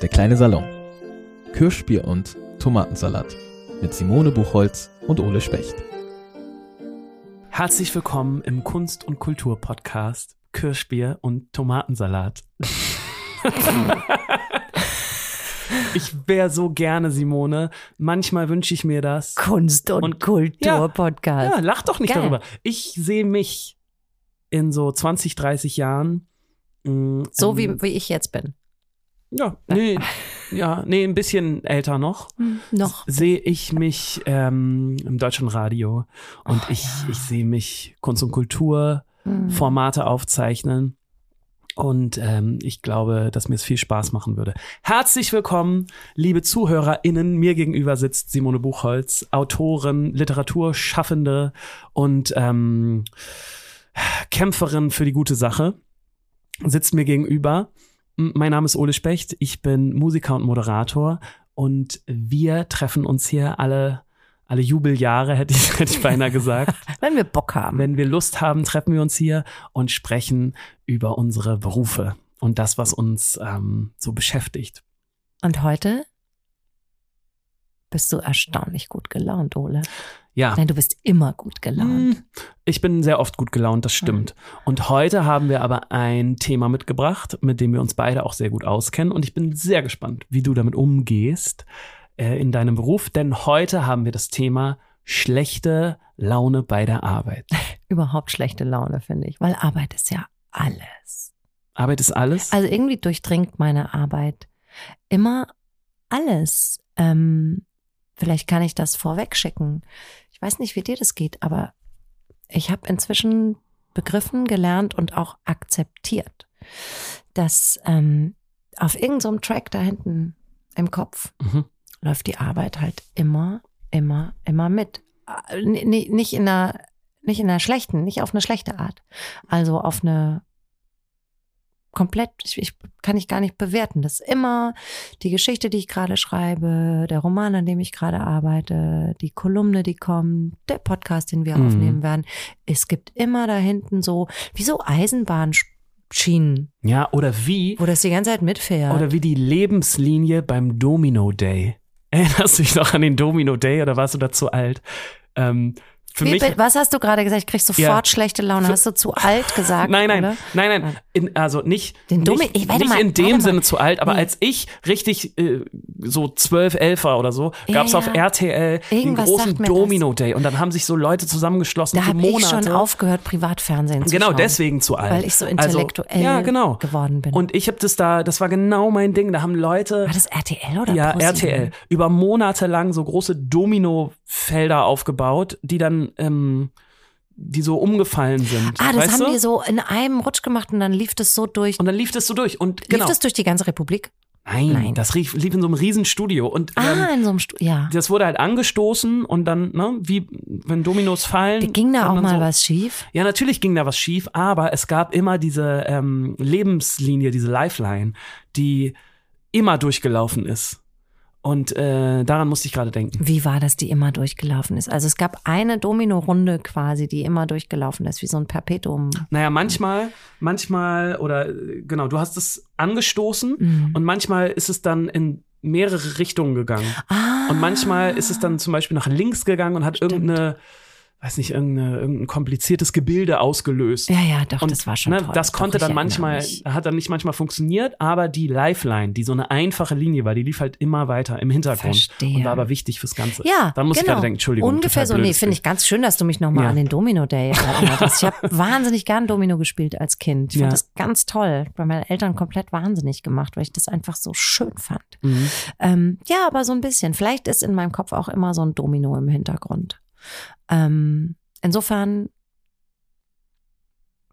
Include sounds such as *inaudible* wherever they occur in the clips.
Der kleine Salon. Kirschbier und Tomatensalat mit Simone Buchholz und Ole Specht. Herzlich willkommen im Kunst- und Kultur-Podcast Kirschbier und Tomatensalat. *laughs* ich wäre so gerne Simone. Manchmal wünsche ich mir das. Kunst- und, Und- Kultur-Podcast. Ja, lach doch nicht Geil. darüber. Ich sehe mich in so 20, 30 Jahren. Mh, so ähm, wie, wie ich jetzt bin. Ja, nee, ja, nee, ein bisschen älter noch. Noch. Sehe ich mich ähm, im Deutschlandradio und Oh, ich, ja. ich sehe mich Kunst und Kultur Mhm. Formate aufzeichnen. Und ähm, ich glaube, dass mir es viel Spaß machen würde. Herzlich willkommen, liebe ZuhörerInnen. Mir gegenüber sitzt Simone Buchholz, Autorin, Literaturschaffende und ähm, Kämpferin für die gute Sache. Sitzt mir gegenüber. Mein Name ist Ole Specht. Ich bin Musiker und Moderator. Und wir treffen uns hier alle, alle Jubeljahre, *laughs* hätte ich, hätte ich beinahe gesagt. *laughs* Wenn wir Bock haben. Wenn wir Lust haben, treffen wir uns hier und sprechen über unsere Berufe und das, was uns ähm, so beschäftigt. Und heute bist du erstaunlich gut gelaunt, Ole. Ja. Nein, du bist immer gut gelaunt. Hm, Ich bin sehr oft gut gelaunt, das stimmt. Und heute haben wir aber ein Thema mitgebracht, mit dem wir uns beide auch sehr gut auskennen. Und ich bin sehr gespannt, wie du damit umgehst äh, in deinem Beruf. Denn heute haben wir das Thema schlechte Laune bei der Arbeit. *laughs* Überhaupt schlechte Laune, finde ich. Weil Arbeit ist ja alles. Arbeit ist alles? Also irgendwie durchdringt meine Arbeit immer alles. Ähm, vielleicht kann ich das vorweg schicken. Ich weiß nicht, wie dir das geht, aber ich habe inzwischen begriffen, gelernt und auch akzeptiert, dass ähm, auf irgendeinem so Track da hinten im Kopf Mhm. läuft die Arbeit halt immer, immer, immer mit. Äh, n- Nicht in einer, nicht in einer schlechten, nicht auf eine schlechte Art. Also auf eine komplett, ich, ich kann ich gar nicht bewerten. Das ist immer die Geschichte, die ich gerade schreibe, der Roman, an dem ich gerade arbeite, die Kolumne, die kommt, der Podcast, den wir Mhm. aufnehmen werden. Es gibt immer da hinten so, wie so Eisenbahnschienen, Ja, oder wie wo das die ganze Zeit mitfährt. Oder wie die Lebenslinie beim Domino Day. *laughs* Erinnerst du dich noch an den Domino Day oder warst du da zu alt? Ähm, für Wie, mich. was hast du gerade gesagt? Ich krieg sofort Ja. schlechte Laune. Für- hast du zu alt gesagt? *laughs* Nein, nein, Oder? nein, nein. In, also nicht, Den Domi- nicht, ich- nicht mal, in dem. Sinne zu alt, aber Nee. als ich richtig äh, so 12, 11 war oder so, Ja, gab es auf ja. RTL den Irgendwas großen sagt mir Domino Day und dann haben sich so Leute zusammengeschlossen Da für habe ich Monate. schon aufgehört, Privatfernsehen zu Genau, schauen. deswegen zu alt. Weil ich so intellektuell also, ja, genau. geworden bin. Und ich habe das da, das war genau mein Ding. Da haben Leute. War das RTL oder Ja, ProSieben? RTL. Über Monate lang so große Dominofelder aufgebaut, die dann, ähm, die so umgefallen sind. Ah, das haben du? die so in einem Rutsch gemacht und dann lief das so durch. Und dann lief das so durch. Und Lief genau. das durch die ganze Republik? Nein, Nein. das lief, lief in so einem Riesenstudio. Und Ah, ähm, in so einem Stu Ja. das wurde halt angestoßen und dann, ne, wie wenn Dominos fallen. Ging da auch mal so, was schief? Ja, natürlich ging da was schief, aber es gab immer diese ähm, Lebenslinie, diese Lifeline, die immer durchgelaufen ist. Und äh, daran musste ich gerade denken. Wie war das, die immer durchgelaufen ist? Also es gab eine Domino-Runde quasi, die immer durchgelaufen ist, wie so ein Perpetuum. Naja, manchmal, manchmal, oder äh, genau, du hast es angestoßen Mhm. und manchmal ist es dann in mehrere Richtungen gegangen. Ah. Und manchmal ist es dann zum Beispiel nach links gegangen und hat Stimmt. irgendeine, weiß nicht, irgendein kompliziertes Gebilde ausgelöst. Ja, ja, doch, Und das war schon ne, toll. das Doch, konnte ich dann manchmal, hat dann nicht manchmal funktioniert, aber die Lifeline, die so eine einfache Linie war, die lief halt immer weiter im Hintergrund Verstehe. und war aber wichtig fürs Ganze. Ja, dann muss ich genau. gerade denken, Entschuldigung. Ungefähr so. Nee, finde ich ganz schön, dass du mich nochmal Ja. an den Domino Day erinnert hast. Ich habe *laughs* wahnsinnig gern Domino gespielt als Kind. Ich fand Ja. das ganz toll. Bei meinen Eltern komplett wahnsinnig gemacht, weil ich das einfach so schön fand. Mhm. Ähm, ja, aber so ein bisschen. Vielleicht ist in meinem Kopf auch immer so ein Domino im Hintergrund. Ähm, insofern,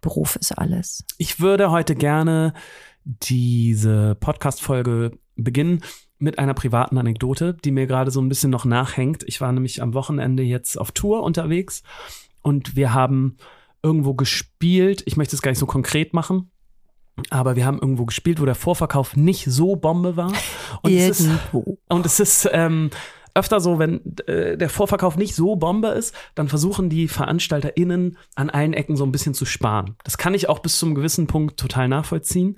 Beruf ist alles. Ich würde heute gerne diese Podcast-Folge beginnen mit einer privaten Anekdote, die mir gerade so ein bisschen noch nachhängt. Ich war nämlich am Wochenende jetzt auf Tour unterwegs und wir haben irgendwo gespielt. Ich möchte es gar nicht so konkret machen. Aber wir haben irgendwo gespielt, wo der Vorverkauf nicht so Bombe war. Und es ist, und es ist ähm, öfter so, wenn äh, der Vorverkauf nicht so Bombe ist, dann versuchen die VeranstalterInnen an allen Ecken so ein bisschen zu sparen. Das kann ich auch bis zum gewissen Punkt total nachvollziehen.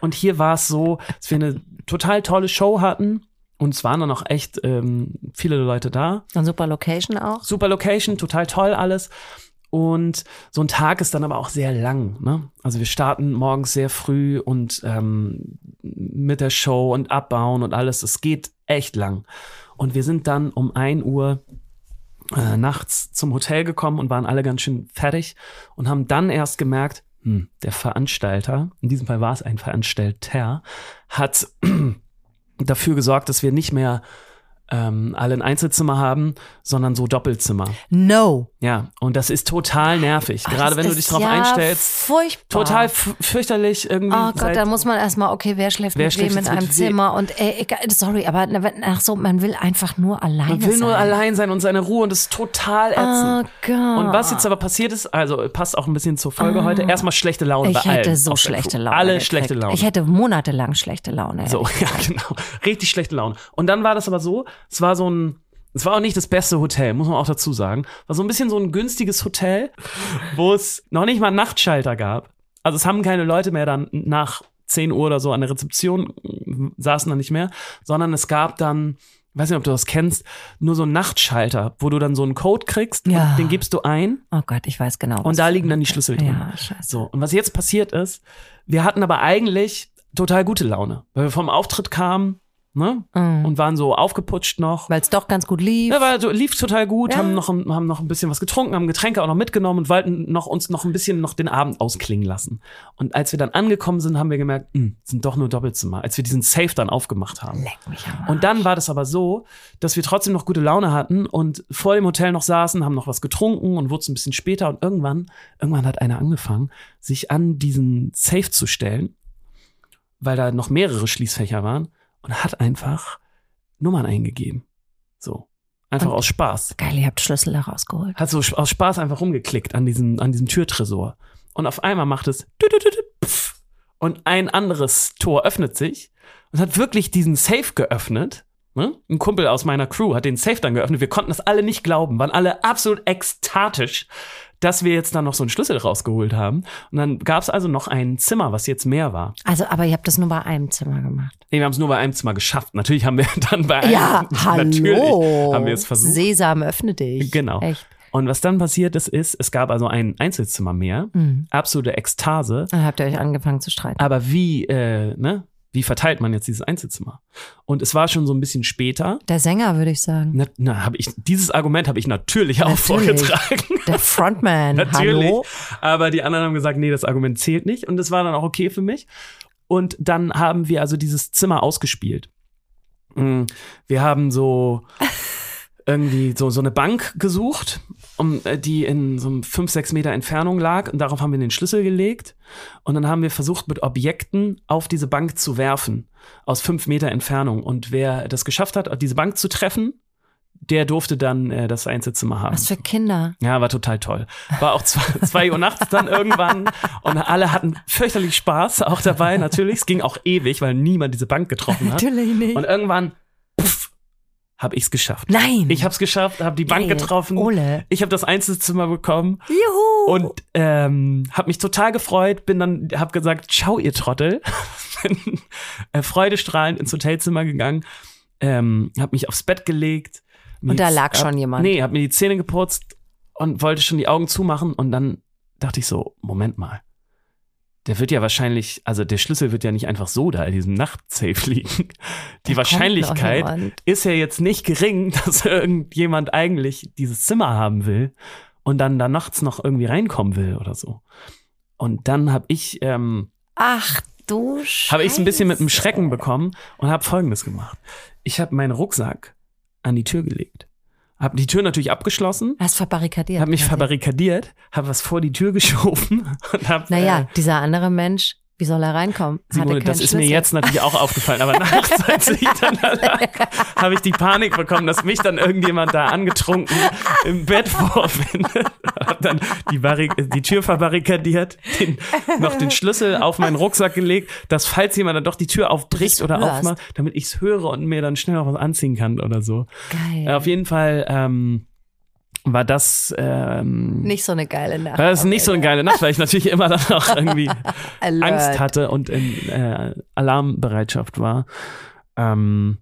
Und hier war es so, dass wir eine total tolle Show hatten. Und es waren dann auch echt ähm, viele Leute da. Eine super Location auch. Super Location, total toll alles. Und so ein Tag ist dann aber auch sehr lang. Ne? Also wir starten morgens sehr früh und ähm, mit der Show und abbauen und alles. Es geht echt lang. Und wir sind dann um ein Uhr äh, nachts zum Hotel gekommen und waren alle ganz schön fertig und haben dann erst gemerkt, hm, der Veranstalter, in diesem Fall war es ein Veranstalter, hat *clears throat* dafür gesorgt, dass wir nicht mehr ähm, alle ein Einzelzimmer haben, sondern so Doppelzimmer. No. Ja, und das ist total nervig. Gerade Das wenn du dich drauf ja einstellst. Furchtbar. Total fürchterlich irgendwie. Oh Gott, da muss man erstmal, okay, wer schläft Wer mit wem in einem? Zimmer und ey, egal, sorry, aber ach so, man will einfach nur alleine man will sein. nur allein sein und seine Ruhe und das ist total Oh ätzend. Gott. Und was jetzt aber passiert ist, also passt auch ein bisschen zur Folge heute, erstmal schlechte Laune Ah. ich bei allen. hätte so schlechte. Laune. Alle gekriegt. schlechte Laune. Ich hätte monatelang schlechte Laune. So, *laughs* ja, genau. Richtig schlechte Laune. Und dann war das aber so, es war so ein, es war auch nicht das beste Hotel, muss man auch dazu sagen. War so ein bisschen so ein günstiges Hotel, wo es noch nicht mal einen Nachtschalter gab. Also es haben keine Leute mehr dann nach 10 Uhr oder so an der Rezeption, äh, saßen dann nicht mehr, sondern es gab dann, weiß nicht, ob du das kennst, nur so einen Nachtschalter, wo du dann so einen Code kriegst Ja. und den gibst du ein Oh Gott, ich weiß genau. was und da liegen dann die. Schlüssel drin. Ja, scheiße. So, und was jetzt passiert ist, wir hatten aber eigentlich total gute Laune, weil wir vom Auftritt kamen, ne? Mhm. Und waren so aufgeputscht noch. Weil es doch ganz gut lief. Ja, war, so, lief total gut, Ja. haben, noch, ein- haben noch ein bisschen was getrunken, haben Getränke auch noch mitgenommen und wollten noch, uns noch ein bisschen noch den Abend ausklingen lassen. Und als wir dann angekommen sind, haben wir gemerkt, mh, sind doch nur Doppelzimmer, als wir diesen Safe dann aufgemacht haben. Leck mich am. Und dann war das aber so, dass wir trotzdem noch gute Laune hatten und vor dem Hotel noch saßen, haben noch was getrunken und wurde es ein bisschen später und irgendwann, irgendwann hat einer angefangen, sich an diesen Safe zu stellen, weil da noch mehrere Schließfächer waren und hat einfach Nummern eingegeben. So. Einfach Und- aus Spaß. Geil, ihr habt Schlüssel da rausgeholt. Hat so aus Spaß einfach rumgeklickt an diesem, an diesem Türtresor. Und auf einmal macht es und ein anderes Tor öffnet sich und hat wirklich diesen Safe geöffnet. Ne? Ein Kumpel aus meiner Crew hat den Safe dann geöffnet. Wir konnten das alle nicht glauben, waren alle absolut ekstatisch, dass wir jetzt dann noch so einen Schlüssel rausgeholt haben. Und dann gab es also noch ein Zimmer, was jetzt mehr war. Also, aber ihr habt das nur bei einem Zimmer gemacht. Nee, wir haben es nur bei einem Zimmer geschafft. Natürlich haben wir *laughs* dann bei einem, Ja, *laughs* hallo. natürlich haben wir es versucht. Sesam, öffne dich. Genau. Echt. Und was dann passiert ist, ist, es gab also ein Einzelzimmer mehr, Mhm. absolute Ekstase. Dann habt ihr euch angefangen zu streiten. Aber wie, äh, ne? Wie verteilt man jetzt dieses Einzelzimmer? Und es war schon so ein bisschen später. Der Sänger, würde ich sagen. Na, na, hab ich, dieses Argument habe ich natürlich, auch Natürlich. vorgetragen. Der Frontman. *laughs* Natürlich. Hallo. Aber die anderen haben gesagt, nee, das Argument zählt nicht. Und das war dann auch okay für mich. Und dann haben wir also dieses Zimmer ausgespielt. Mm, Wir haben so irgendwie so, so eine Bank gesucht, um, äh, die in so einem 5, 6 Meter Entfernung lag. Und darauf haben wir den Schlüssel gelegt. Und dann haben wir versucht, mit Objekten auf diese Bank zu werfen. Aus 5 Meter Entfernung. Und wer das geschafft hat, diese Bank zu treffen, der durfte dann äh, das Einzelzimmer haben. Was für Kinder. Ja, war total toll. War auch zwei, *laughs* zwei Uhr nachts dann irgendwann und alle hatten fürchterlich Spaß auch dabei, natürlich. Es ging auch ewig, weil niemand diese Bank getroffen hat. Natürlich nicht. Und irgendwann, habe ich's geschafft. Nein. Ich hab's geschafft, habe die Bank Geil. getroffen. Ole. Ich habe das Einzelzimmer bekommen Juhu. und ähm, habe mich total gefreut. Bin dann, habe gesagt, ciao ihr Trottel. *laughs* Bin äh, freudestrahlend ins Hotelzimmer gegangen, ähm, habe mich aufs Bett gelegt. Und da lag hab- schon jemand. Nee, hab mir die Zähne geputzt und wollte schon die Augen zumachen und dann dachte ich so, Moment mal. Der wird ja wahrscheinlich, also der Schlüssel wird ja nicht einfach so da in diesem Nachtsafe liegen. Die Da Wahrscheinlichkeit ist ja jetzt nicht gering, *laughs* dass irgendjemand eigentlich dieses Zimmer haben will und dann da nachts noch irgendwie reinkommen will oder so. Und dann habe ich ähm, Ach du Scheiße. habe ich es ein bisschen mit dem Schrecken bekommen und habe Folgendes gemacht. Ich habe meinen Rucksack an die Tür gelegt, habe die Tür natürlich abgeschlossen, Hast verbarrikadiert. habe mich verbarrikadiert, habe was vor die Tür *laughs* geschoben und habe Naja, dieser andere Mensch Wie soll er reinkommen? Simone, das ist mir Schlüssel. jetzt natürlich auch aufgefallen, aber nachts, *laughs* als ich dann da lag, habe ich die Panik bekommen, dass mich dann irgendjemand da angetrunken im Bett vorfindet. Hab dann die, Barrik die Tür verbarrikadiert, den, noch den Schlüssel auf meinen Rucksack gelegt, dass falls jemand dann doch die Tür aufbricht oder hörst. aufmacht, damit ich es höre und mir dann schnell noch was anziehen kann oder so. Geil. Auf jeden Fall ähm, war das ähm, nicht so eine geile Nacht. war das nicht so eine geile Nacht, weil ich natürlich immer dann auch irgendwie. *laughs* Angst hatte und in äh, Alarmbereitschaft war. Ähm,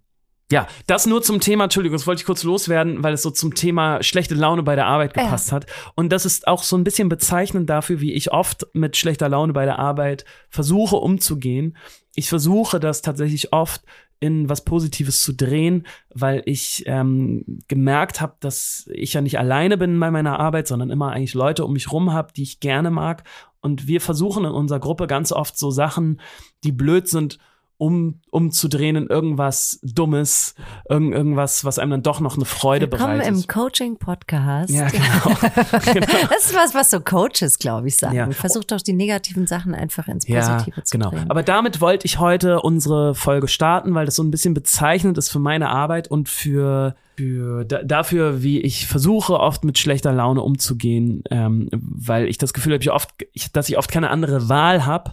ja, das nur zum Thema, Entschuldigung, das wollte ich kurz loswerden, weil es so zum Thema schlechte Laune bei der Arbeit Ja. gepasst hat. Und das ist auch so ein bisschen bezeichnend dafür, wie ich oft mit schlechter Laune bei der Arbeit versuche umzugehen. Ich versuche das tatsächlich oft in was Positives zu drehen, weil ich ähm, gemerkt habe, dass ich ja nicht alleine bin bei meiner Arbeit, sondern immer eigentlich Leute um mich rum habe, die ich gerne mag. Und wir versuchen in unserer Gruppe ganz oft so Sachen, die blöd sind, um, umzudrehen in irgendwas Dummes, irgend, irgendwas, was einem dann doch noch eine Freude Willkommen bereitet. im Coaching-Podcast. ja, genau. *laughs* genau. Das ist was, was so Coaches, glaube ich, sagen. Ja. Versucht doch die negativen Sachen einfach ins Ja, Positive zu genau. bringen. Aber damit wollte ich heute unsere Folge starten, weil das so ein bisschen bezeichnend ist für meine Arbeit und für, für da, dafür, wie ich versuche, oft mit schlechter Laune umzugehen, ähm, weil ich das Gefühl habe, ich oft, ich, dass ich oft keine andere Wahl habe,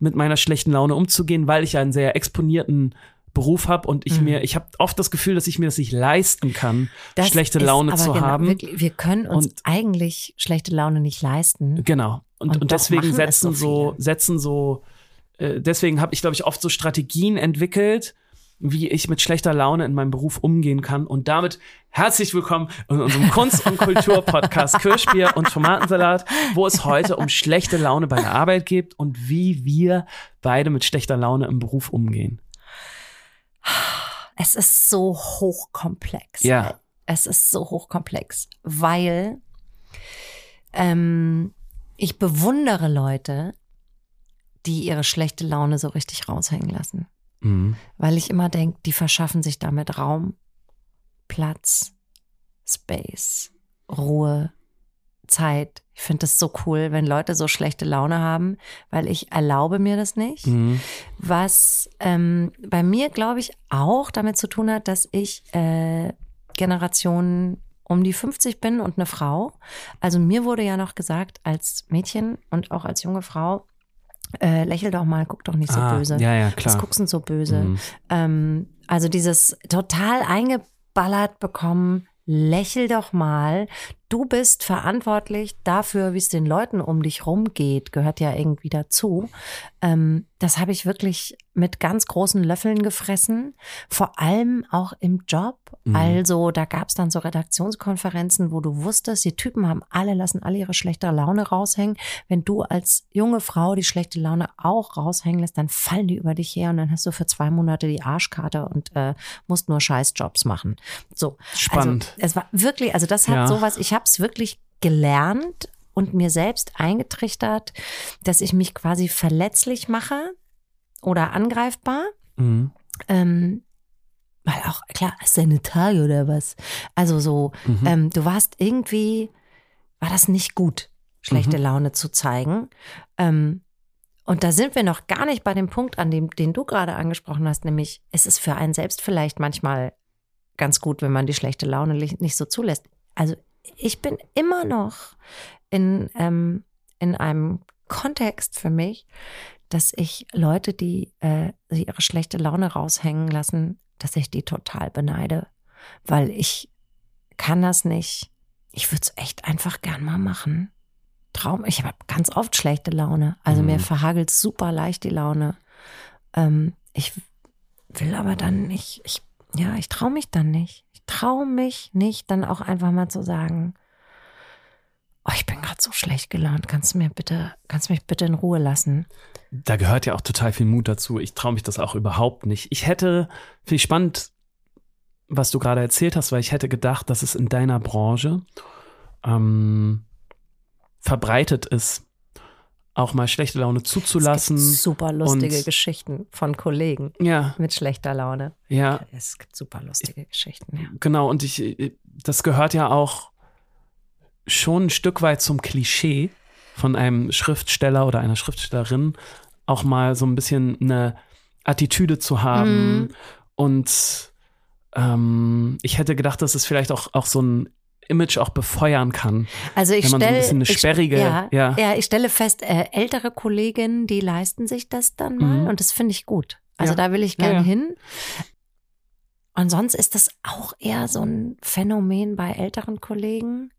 mit meiner schlechten Laune umzugehen, weil ich einen sehr exponierten Beruf habe und ich Mhm. mir, ich habe oft das Gefühl, dass ich mir das nicht leisten kann, Das schlechte Laune zu genau, haben. Wirklich, wir können uns Und- eigentlich schlechte Laune nicht leisten. Genau. Und, Und und, deswegen setzen so so, setzen so, äh, deswegen habe ich, glaube ich, oft so Strategien entwickelt, wie ich mit schlechter Laune in meinem Beruf umgehen kann. Und damit herzlich willkommen in unserem Kunst- und Kultur-Podcast *laughs* Kirschbier und Tomatensalat, wo es heute um schlechte Laune bei der Arbeit geht und wie wir beide mit schlechter Laune im Beruf umgehen. Es ist so hochkomplex. Ja. Es ist so hochkomplex, weil ähm, ich bewundere Leute, die ihre schlechte Laune so richtig raushängen lassen. Mhm. Weil ich immer denke, die verschaffen sich damit Raum, Platz, Space, Ruhe, Zeit. Ich finde das so cool, wenn Leute so schlechte Laune haben, weil ich erlaube mir das nicht. Mhm. Was ähm, bei mir, glaube ich, auch damit zu tun hat, dass ich äh, Generation um die 50 bin und eine Frau. Also mir wurde ja noch gesagt, als Mädchen und auch als junge Frau, äh, lächel doch mal, guck doch nicht so ah, böse. Ja, ja, Was klar. guckst du so böse? Mhm. Ähm, also dieses total eingeballert bekommen, lächel doch mal. Du bist verantwortlich dafür, wie es den Leuten um dich rumgeht, gehört ja irgendwie dazu. Ähm, das habe ich wirklich mit ganz großen Löffeln gefressen, vor allem auch im Job. Mhm. Also da gab es dann so Redaktionskonferenzen, wo du wusstest, die Typen haben alle, lassen alle ihre schlechte Laune raushängen. Wenn du als junge Frau die schlechte Laune auch raushängen lässt, dann fallen die über dich her und dann hast du für zwei Monate die Arschkarte und äh, musst nur Scheißjobs machen. So. Spannend. Also, es war wirklich, also das hat Ja. sowas, ich habe es wirklich gelernt und mir selbst eingetrichtert, dass ich mich quasi verletzlich mache oder angreifbar. Mhm. Ähm, weil auch, klar, du eine Tage oder was? Also so, Mhm. ähm, du warst irgendwie, war das nicht gut, schlechte Mhm. Laune zu zeigen. Ähm, und da sind wir noch gar nicht bei dem Punkt, an dem, den du gerade angesprochen hast, nämlich es ist für einen selbst vielleicht manchmal ganz gut, wenn man die schlechte Laune nicht so zulässt. Also ich bin immer noch in, ähm, in einem Kontext für mich, dass ich Leute, die äh, ihre schlechte Laune raushängen lassen, dass ich die total beneide, weil ich kann das nicht. Ich würde es echt einfach gern mal machen. Traum, ich habe ganz oft schlechte Laune. Also Mhm. mir verhagelt super leicht die Laune. Ähm, ich will aber dann nicht, ich, ja, ich traue mich dann nicht. Ich traue mich nicht, dann auch einfach mal zu sagen, oh, ich bin gerade so schlecht gelaunt, kannst du mir bitte, kannst du mich bitte in Ruhe lassen? Da gehört ja auch total viel Mut dazu. Ich traue mich das auch überhaupt nicht. Ich hätte, finde ich spannend, was du gerade erzählt hast, weil ich hätte gedacht, dass es in deiner Branche ähm, verbreitet ist, auch mal schlechte Laune zuzulassen. Es gibt super lustige und- Geschichten von Kollegen Ja, mit schlechter Laune. ja, Es gibt super lustige Geschichten, ja. genau. Und ich, das gehört ja auch schon ein Stück weit zum Klischee von einem Schriftsteller oder einer Schriftstellerin, auch mal so ein bisschen eine Attitüde zu haben. Mhm. Und ähm, ich hätte gedacht, dass es vielleicht auch, auch so ein Image auch befeuern kann. Also ich so stelle, bisschen eine ich- sperrige- ja, ja. ja. ich stelle fest, äh, ältere Kolleginnen, die leisten sich das dann mal Mhm. und das finde ich gut. Also Ja. da will ich Ja, gern ja. hin. Und sonst ist das auch eher so ein Phänomen bei älteren Kollegen.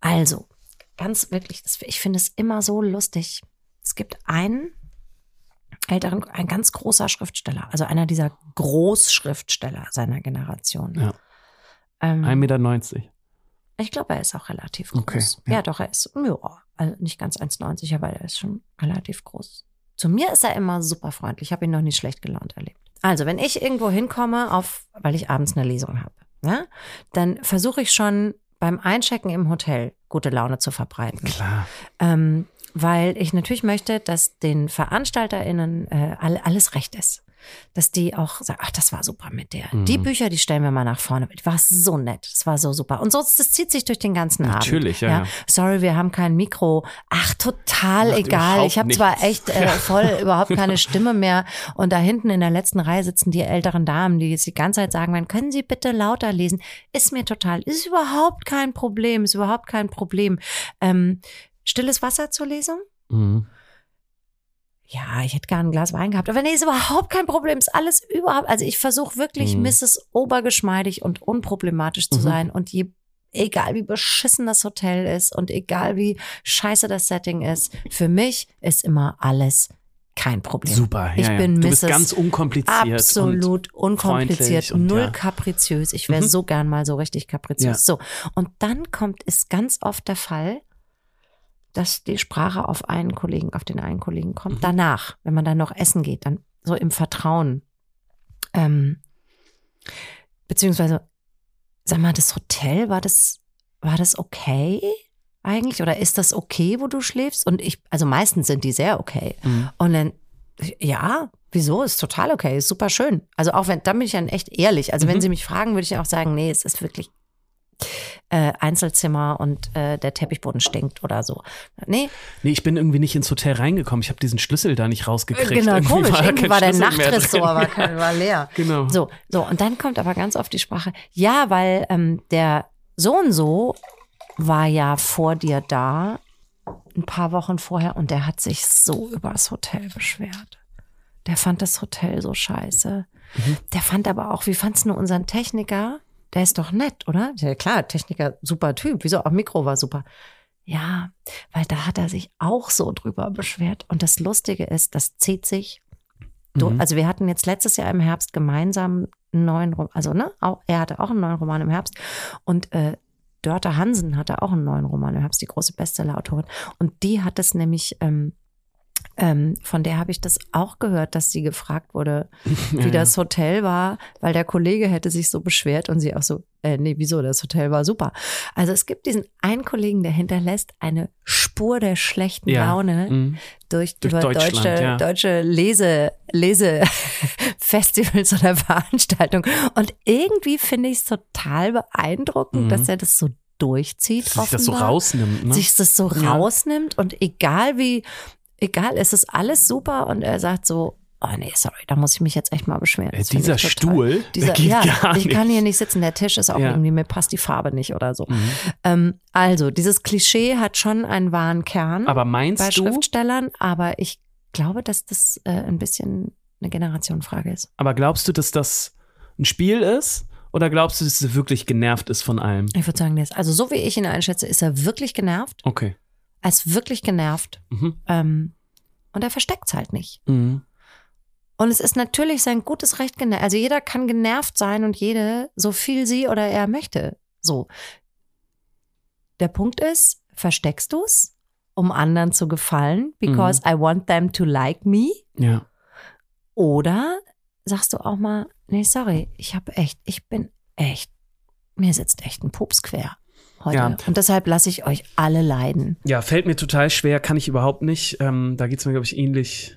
Also, ganz wirklich, ich finde es immer so lustig. Es gibt einen älteren, ein ganz großer Schriftsteller, also einer dieser Großschriftsteller seiner Generation. Ja. Ähm, 1,90 Meter. ich glaube, er ist auch relativ groß. Okay, ja. ja. doch, er ist, ja, also nicht ganz 1,90, aber er ist schon relativ groß. Zu mir ist er immer super freundlich. Ich habe ihn noch nie schlecht gelaunt erlebt. Also, wenn ich irgendwo hinkomme, auf, weil ich abends eine Lesung habe, ja, dann versuche ich schon beim Einchecken im Hotel gute Laune zu verbreiten. Klar. Ähm, weil ich natürlich möchte, dass den VeranstalterInnen äh, all, alles recht ist. Dass die auch sagen, ach, das war super mit der. Mhm. Die Bücher, die stellen wir mal nach vorne. Die war so nett. Das war so super. Und so, das zieht sich durch den ganzen Natürlich, Abend. ja, ja. Sorry, wir haben kein Mikro. Ach, total Macht egal. Ich habe zwar echt äh, *laughs* voll überhaupt keine Stimme mehr. Und da hinten in der letzten Reihe sitzen die älteren Damen, die jetzt die ganze Zeit sagen, werden, können Sie bitte lauter lesen? Ist mir total, ist überhaupt kein Problem, ist überhaupt kein Problem. Ähm, stilles Wasser zur Lesung? Mhm. Ja, ich hätte gerne ein Glas Wein gehabt. Aber nee, ist überhaupt kein Problem. Ist alles überhaupt. Also ich versuche wirklich, Mhm. Mrs. Obergeschmeidig und unproblematisch zu Mhm. sein. Und je, egal wie beschissen das Hotel ist und egal wie scheiße das Setting ist, für mich ist immer alles kein Problem. Super. Ich ja, ja. bin Du bist Mrs. ganz unkompliziert. Absolut unkompliziert, und null ja. kapriziös. Ich wäre Mhm. so gern mal so richtig kapriziös. Ja. So. Und dann kommt, ist ganz oft der Fall, dass die Sprache auf einen Kollegen, auf den einen Kollegen kommt. Mhm. Danach, wenn man dann noch essen geht, dann so im Vertrauen. Ähm, beziehungsweise, sag mal, das Hotel, war das, war das okay eigentlich? Oder ist das okay, wo du schläfst? Und ich, also meistens sind die sehr okay. Mhm. Und dann, ja, wieso? Ist total okay, ist super schön. Also auch wenn, da bin ich dann echt ehrlich. Also wenn Mhm. Sie mich fragen, würde ich auch sagen, nee, es ist wirklich äh, Einzelzimmer und äh, der Teppichboden stinkt oder so. Nee, Nee, ich bin irgendwie nicht ins Hotel reingekommen. Ich habe diesen Schlüssel da nicht rausgekriegt. genau, Irgendwie komisch. da Irgendwie war der Nachtressort war, kein- war leer. *laughs* Genau. So, so, und dann kommt aber ganz oft die Sprache, ja, weil ähm, der so und so war ja vor dir da, ein paar Wochen vorher, und der hat sich so über das Hotel beschwert. Der fand das Hotel so scheiße. Mhm. Der fand aber auch, wie fandst du unseren Techniker? Der ist doch nett, oder? Ja, klar, Techniker, super Typ. Wieso? Auch Mikro war super. Ja, weil da hat er sich auch so drüber beschwert. Und das Lustige ist, das zieht sich Mhm. Also wir hatten jetzt letztes Jahr im Herbst gemeinsam einen neuen Roman, also ne, auch, er hatte auch einen neuen Roman im Herbst und äh, Dörte Hansen hatte auch einen neuen Roman im Herbst, die große Bestsellerautorin. Und die hat es nämlich, ähm, ähm, von der habe ich das auch gehört, dass sie gefragt wurde, *laughs* wie das Hotel war, weil der Kollege hätte sich so beschwert und sie auch so, äh, nee, wieso, das Hotel war super. Also es gibt diesen einen Kollegen, der hinterlässt eine Spur der schlechten Ja. Laune Mhm. durch, Durch deutsche, ja. deutsche Lese, Lese-Festivals *laughs* oder *laughs* Veranstaltungen. Und irgendwie finde ich es total beeindruckend, Mhm. dass er das so durchzieht. Sich das so offenbar. rausnimmt. Ne? Sich das so Ja. rausnimmt und egal wie, egal, es ist alles super und er sagt so, oh nee, sorry, da muss ich mich jetzt echt mal beschweren. Äh, Das dieser ich Stuhl, dieser, geht ja, gar ich nicht. kann hier nicht sitzen, der Tisch ist auch Ja. irgendwie, mir passt die Farbe nicht oder so. Mhm. Ähm, also, dieses Klischee hat schon einen wahren Kern Aber meinst bei du, Schriftstellern, aber ich glaube, dass das äh, ein bisschen eine Generationenfrage ist. aber glaubst du, dass das ein Spiel ist? Oder glaubst du, dass er wirklich genervt ist von allem? Ich würde sagen, der ist, also so wie ich ihn einschätze, ist er wirklich genervt. Okay. Er ist wirklich genervt. Mhm. Ähm, und er versteckt es halt nicht. Mhm. Und es ist natürlich sein gutes Recht genervt. Also jeder kann genervt sein und jede, so viel sie oder er möchte. So. Der Punkt ist, versteckst du es, um anderen zu gefallen, because I want them to like me? Ja. Oder sagst du auch mal, nee, sorry, ich habe echt, ich bin echt, mir sitzt echt ein Pups quer heute. Ja. Und deshalb lasse ich euch alle leiden. Ja, fällt mir total schwer, kann ich überhaupt nicht. Ähm, da geht's mir, glaube ich, ähnlich,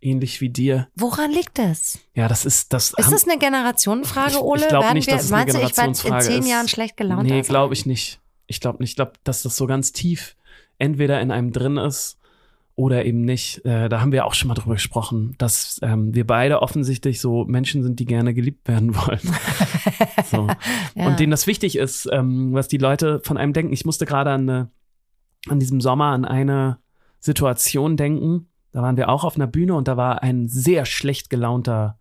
ähnlich wie dir. Woran liegt das? Ja, das ist das. Ist das eine Generationsfrage, Ich- ich Ole? glaub Werden nicht, wir, dass es eine meinst du, ich werde in zehn ist. Jahren schlecht gelaunt? Nee, glaube ich nicht. Ich glaube nicht. Ich glaube, dass das so ganz tief entweder in einem drin ist oder eben nicht. Äh, da haben wir auch schon mal drüber gesprochen, dass ähm, wir beide offensichtlich so Menschen sind, die gerne geliebt werden *laughs* wollen. so. *laughs* Ja. Und denen das wichtig ist, ähm, was die Leute von einem denken. Ich musste gerade an, eine, an diesem Sommer an eine Situation denken. Da waren wir auch auf einer Bühne und da war ein sehr schlecht gelaunter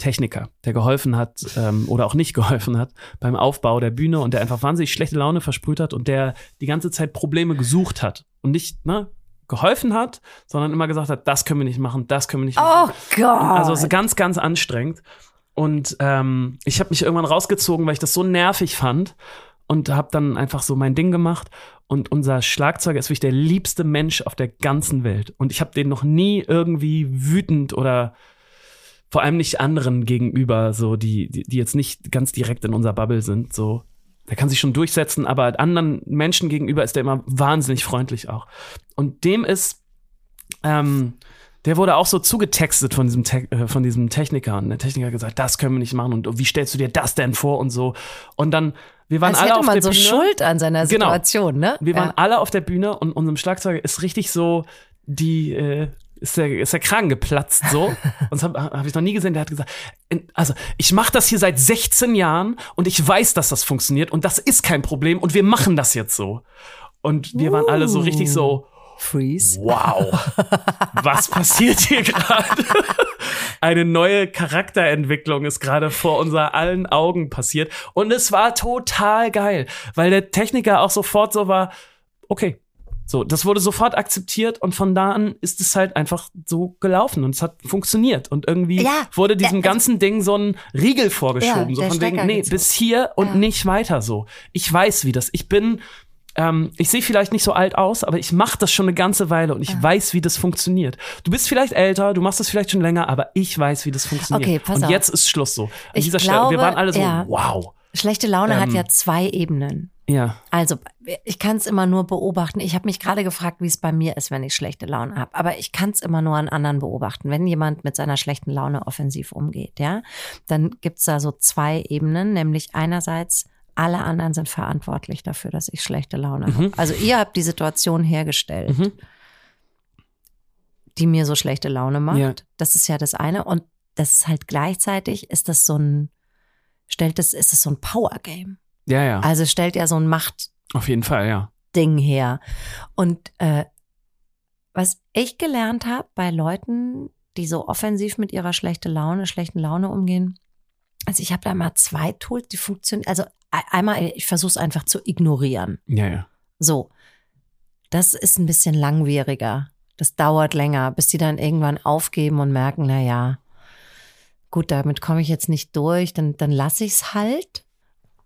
Techniker, der geholfen hat ähm, oder auch nicht *laughs* geholfen hat beim Aufbau der Bühne und der einfach wahnsinnig schlechte Laune versprüht hat und der die ganze Zeit Probleme gesucht hat und nicht ne, geholfen hat, sondern immer gesagt hat, das können wir nicht machen, das können wir nicht machen. Oh Gott. Also es ist ganz, ganz anstrengend. Und ähm, ich habe mich irgendwann rausgezogen, weil ich das so nervig fand und habe dann einfach so mein Ding gemacht. Und unser Schlagzeuger ist wirklich der liebste Mensch auf der ganzen Welt. Und ich habe den noch nie irgendwie wütend oder vor allem nicht anderen gegenüber, so die, die, die jetzt nicht ganz direkt in unserer Bubble sind. So, der kann sich schon durchsetzen, aber anderen Menschen gegenüber ist der immer wahnsinnig freundlich auch. Und dem ist, ähm, der wurde auch so zugetextet von diesem, Te äh, von diesem Techniker. Und der Techniker hat gesagt, das können wir nicht machen. Und wie stellst du dir das denn vor und so. Und dann, wir waren Als alle hätte auf man der so Bühne. Schuld an seiner Genau. Situation, ne? Wir waren ja. alle auf der Bühne und unserem Schlagzeuger ist richtig so die äh, ist der, ist der Kragen geplatzt so. *laughs* Und habe hab ich noch nie gesehen. Der hat gesagt, also ich mache das hier seit 16 Jahren und ich weiß, dass das funktioniert und das ist kein Problem und wir machen das jetzt so. Und wir waren alle so richtig so, Freeze. wow, *laughs* was passiert hier gerade? *laughs* Eine neue Charakterentwicklung ist gerade vor unser allen Augen passiert. Und es war total geil, weil der Techniker auch sofort so war, okay. So, das wurde sofort akzeptiert und von da an ist es halt einfach so gelaufen und es hat funktioniert und irgendwie Ja, wurde diesem ja, also- ganzen Ding so ein Riegel vorgeschoben, Ja, so der von wegen, Stecker nee, gezogen. bis hier und Ja. nicht weiter so. Ich weiß, wie das. Ich bin ähm, ich sehe vielleicht nicht so alt aus, aber ich mache das schon eine ganze Weile und ich weiß, wie das funktioniert. Du bist vielleicht älter, du machst das vielleicht schon länger, aber ich weiß, wie das funktioniert. Okay, pass und auf. jetzt ist Schluss so. An Ich dieser Stelle. Wir glaube, waren alle so, wow. Schlechte Laune hat Ähm, ja zwei Ebenen. Ja. Also, ich kann es immer nur beobachten. Ich habe mich gerade gefragt, wie es bei mir ist, wenn ich schlechte Laune habe. Aber ich kann es immer nur an anderen beobachten. Wenn jemand mit seiner schlechten Laune offensiv umgeht, ja, dann gibt's da so zwei Ebenen, nämlich einerseits alle anderen sind verantwortlich dafür, dass ich schlechte Laune Mhm. habe. Also ihr habt die Situation hergestellt, Mhm. die mir so schlechte Laune macht. Ja. Das ist ja das eine. Und das ist halt gleichzeitig, ist das so ein, stellt das, ist das so ein Power-Game. Ja, ja. Also stellt ja so ein Macht, Auf jeden Fall, ja. Ding her. Und äh, was ich gelernt habe bei Leuten, die so offensiv mit ihrer schlechten Laune, schlechten Laune umgehen, also ich habe da mal zwei Tools, die funktionieren. Also einmal, ich versuche es einfach zu ignorieren. Ja, ja. So, das ist ein bisschen langwieriger. Das dauert länger, bis die dann irgendwann aufgeben und merken, na ja, gut, damit komme ich jetzt nicht durch, dann, dann lasse ich es halt.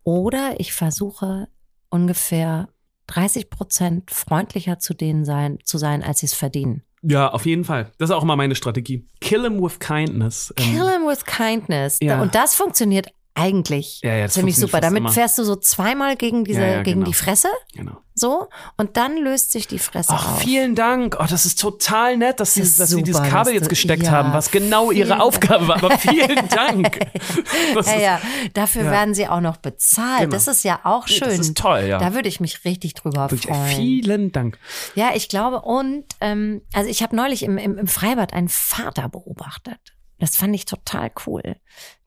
Oder ich versuche ungefähr 30 Prozent freundlicher zu denen sein, zu sein, als sie es verdienen. Ja, auf jeden Fall. Das ist auch immer meine Strategie. Kill him with kindness. Ähm, Kill him with kindness. Ja. Und das funktioniert eigentlich Ja, ja, ziemlich super. Damit immer. fährst du so zweimal gegen diese, Ja, gegen genau. die Fresse, Genau. so, und dann löst sich die Fresse Ach, auf. vielen Dank. Oh, das ist total nett, dass, Sie, Das ist dass Sie dieses super, Kabel dass jetzt du- gesteckt haben, was genau Ihre. Aufgabe war. Aber vielen *laughs* Dank. Ist, ja, dafür werden sie auch noch bezahlt. Genau. Das ist ja auch schön. Das ist toll, ja. Da würde ich mich richtig drüber Wirklich, freuen. vielen Dank. Ja, ich glaube, und ähm, also ich habe neulich im, im, im Freibad einen Vater beobachtet. Das fand ich total cool.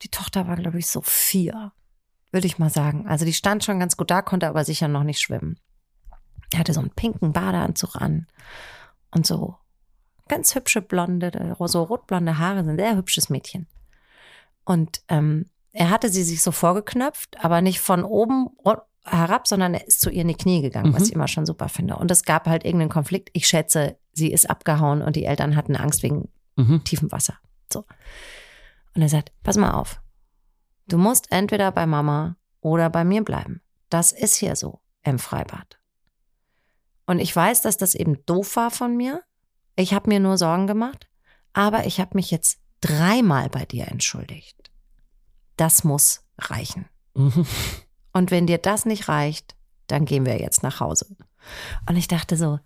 Die Tochter war, glaube ich, so vier, würde ich mal sagen. Also die stand schon ganz gut da, konnte aber sicher noch nicht schwimmen. Er hatte so einen pinken Badeanzug an und so ganz hübsche blonde, so rotblonde Haare, ein sehr hübsches Mädchen. Und ähm, er hatte sie sich so vorgeknöpft, aber nicht von oben herab, sondern er ist zu ihr in die Knie gegangen, was Mhm. ich immer schon super finde. Und es gab halt irgendeinen Konflikt. Ich schätze, sie ist abgehauen und die Eltern hatten Angst wegen Mhm. tiefem Wasser. So. Und er sagt, pass mal auf. Du musst entweder bei Mama oder bei mir bleiben. Das ist hier so im Freibad. Und ich weiß, dass das eben doof war von mir. Ich habe mir nur Sorgen gemacht, aber ich habe mich jetzt dreimal bei dir entschuldigt. Das muss reichen. Mhm. Und wenn dir das nicht reicht, dann gehen wir jetzt nach Hause. Und ich dachte so,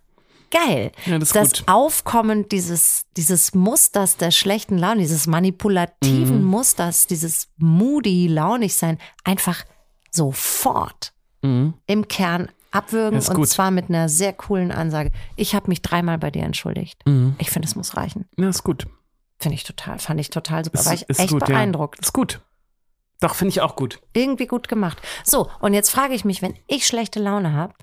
geil. Ja, das Das. Aufkommen dieses, dieses Musters der schlechten Laune, dieses manipulativen Mhm. Musters, dieses moody, launig sein, einfach sofort Mhm. im Kern abwürgen und gut. zwar mit einer sehr coolen Ansage. Ich habe mich dreimal bei dir entschuldigt. Mhm. Ich finde, es muss reichen. Ja, ist gut. Finde ich total, fand ich total super. Ist, War ich ist echt gut, beeindruckt. Ja. Ist gut. Doch, finde ich auch gut. Irgendwie gut gemacht. So, und jetzt frage ich mich, wenn ich schlechte Laune habe.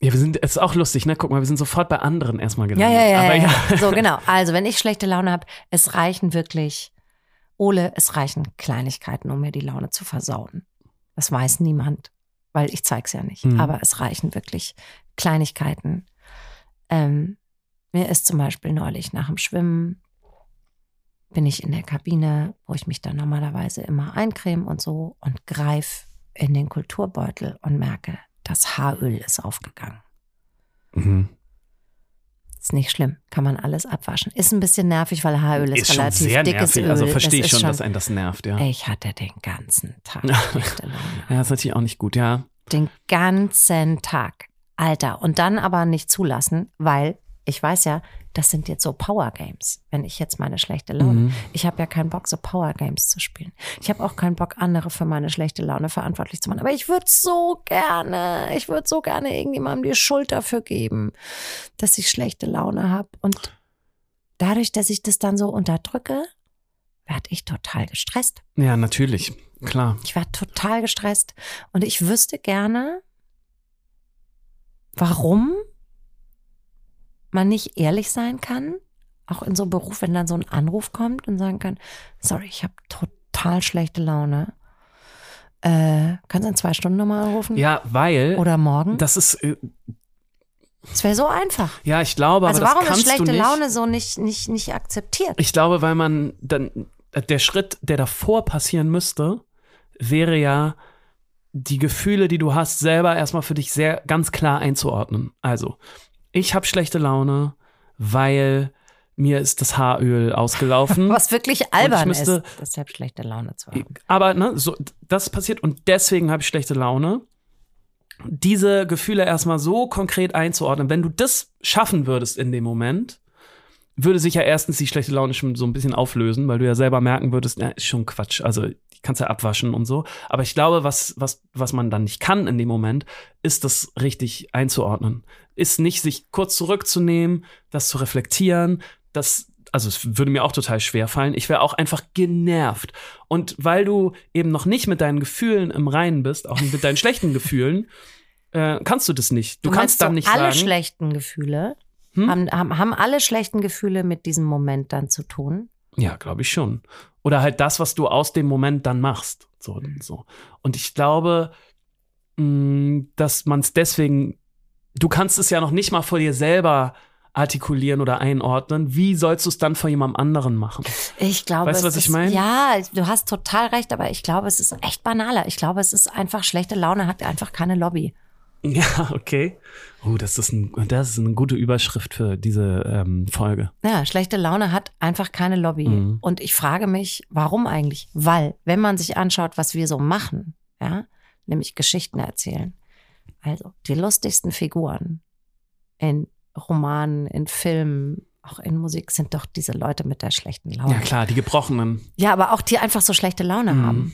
Ja, wir sind, es ist auch lustig, ne? Guck mal, wir sind sofort bei anderen erstmal Ja, gelandet. ja, ja, Aber ja, ja. ja. *laughs* So, genau. Also, wenn ich schlechte Laune habe, es reichen wirklich, Ole, es reichen Kleinigkeiten, um mir die Laune zu versauen. Das weiß niemand, weil ich zeig's ja nicht. Mhm. Aber es reichen wirklich Kleinigkeiten. Ähm, mir ist zum Beispiel neulich nach dem Schwimmen bin ich in der Kabine, wo ich mich dann normalerweise immer eincreme und so und greif in den Kulturbeutel und merke, das Haaröl ist aufgegangen. Mhm. Ist nicht schlimm, kann man alles abwaschen. Ist ein bisschen nervig, weil Haaröl ist, Ist schon relativ sehr dickes nervig. Öl. Also verstehe ich Das ist schon, dass einen das nervt, ja. Ich hatte den ganzen Tag. *laughs* Ja, ist natürlich auch nicht gut, ja. Den ganzen Tag. Alter. Und dann aber nicht zulassen, weil ich weiß ja, das sind jetzt so Power Games, wenn ich jetzt meine schlechte Laune. Mhm. Ich habe ja keinen Bock, so Power Games zu spielen. Ich habe auch keinen Bock, andere für meine schlechte Laune verantwortlich zu machen. Aber ich würde so gerne, ich würde so gerne irgendjemandem die Schuld dafür geben, dass ich schlechte Laune habe. Und dadurch, dass ich das dann so unterdrücke, werde ich total gestresst. Ja, natürlich. Klar. Ich war total gestresst und ich wüsste gerne, warum man nicht ehrlich sein kann, auch in so einem Beruf, wenn dann so ein Anruf kommt und sagen kann, sorry, ich habe total schlechte Laune. Äh, kannst du in zwei Stunden nochmal anrufen? Ja, weil Oder morgen? das ist, äh, Das wäre so einfach. ja, ich glaube, Also aber das warum ist kannst du schlechte nicht. Laune so nicht, nicht, nicht akzeptiert? Ich glaube, weil man dann, der Schritt, der davor passieren müsste, wäre ja, die Gefühle, die du hast, selber erstmal für dich sehr ganz klar einzuordnen. Also, ich habe schlechte Laune, weil mir ist das Haaröl ausgelaufen. *laughs* Was wirklich albern müsste- ist, deshalb schlechte Laune zu haben. Aber ne, so, das passiert und deswegen habe ich schlechte Laune. Diese Gefühle erstmal so konkret einzuordnen, wenn du das schaffen würdest in dem Moment, würde sich ja erstens die schlechte Laune schon so ein bisschen auflösen, weil du ja selber merken würdest, ja, ist schon Quatsch. Also die kannst ja abwaschen und so. Aber ich glaube, was, was, was man dann nicht kann in dem Moment, ist das richtig einzuordnen. Ist nicht, sich kurz zurückzunehmen, das zu reflektieren, das, also es würde mir auch total schwer fallen. Ich wäre auch einfach genervt. Und weil du eben noch nicht mit deinen Gefühlen im Reinen bist, auch nicht mit deinen *laughs* schlechten Gefühlen, äh, kannst du das nicht. Du, meinst kannst dann so nicht alle sagen. schlechten Gefühle Hm? haben, haben, haben alle schlechten Gefühle mit diesem Moment dann zu tun. Ja, glaube ich schon. Oder halt das, was du aus dem Moment dann machst. So und so. Und ich glaube, mh, dass man es deswegen, du kannst es ja noch nicht mal vor dir selber artikulieren oder einordnen. Wie sollst du es dann vor jemandem anderen machen? Ich glaube, Weißt du, was ich meine? Ja, du hast total recht, aber ich glaube, es ist echt banaler. Ich glaube, es ist einfach schlechte Laune hat einfach keine Lobby. *laughs* Ja, okay. Oh, das ist, ein, das ist eine gute Überschrift für diese ähm, Folge. Ja, schlechte Laune hat einfach keine Lobby. Mhm. Und ich frage mich, warum eigentlich? Weil, wenn man sich anschaut, was wir so machen, ja, nämlich Geschichten erzählen. Also, die lustigsten Figuren in Romanen, in Filmen, auch in Musik sind doch diese Leute mit der schlechten Laune. Ja, klar, die Gebrochenen. Ja, aber auch die einfach so schlechte Laune Mhm. haben.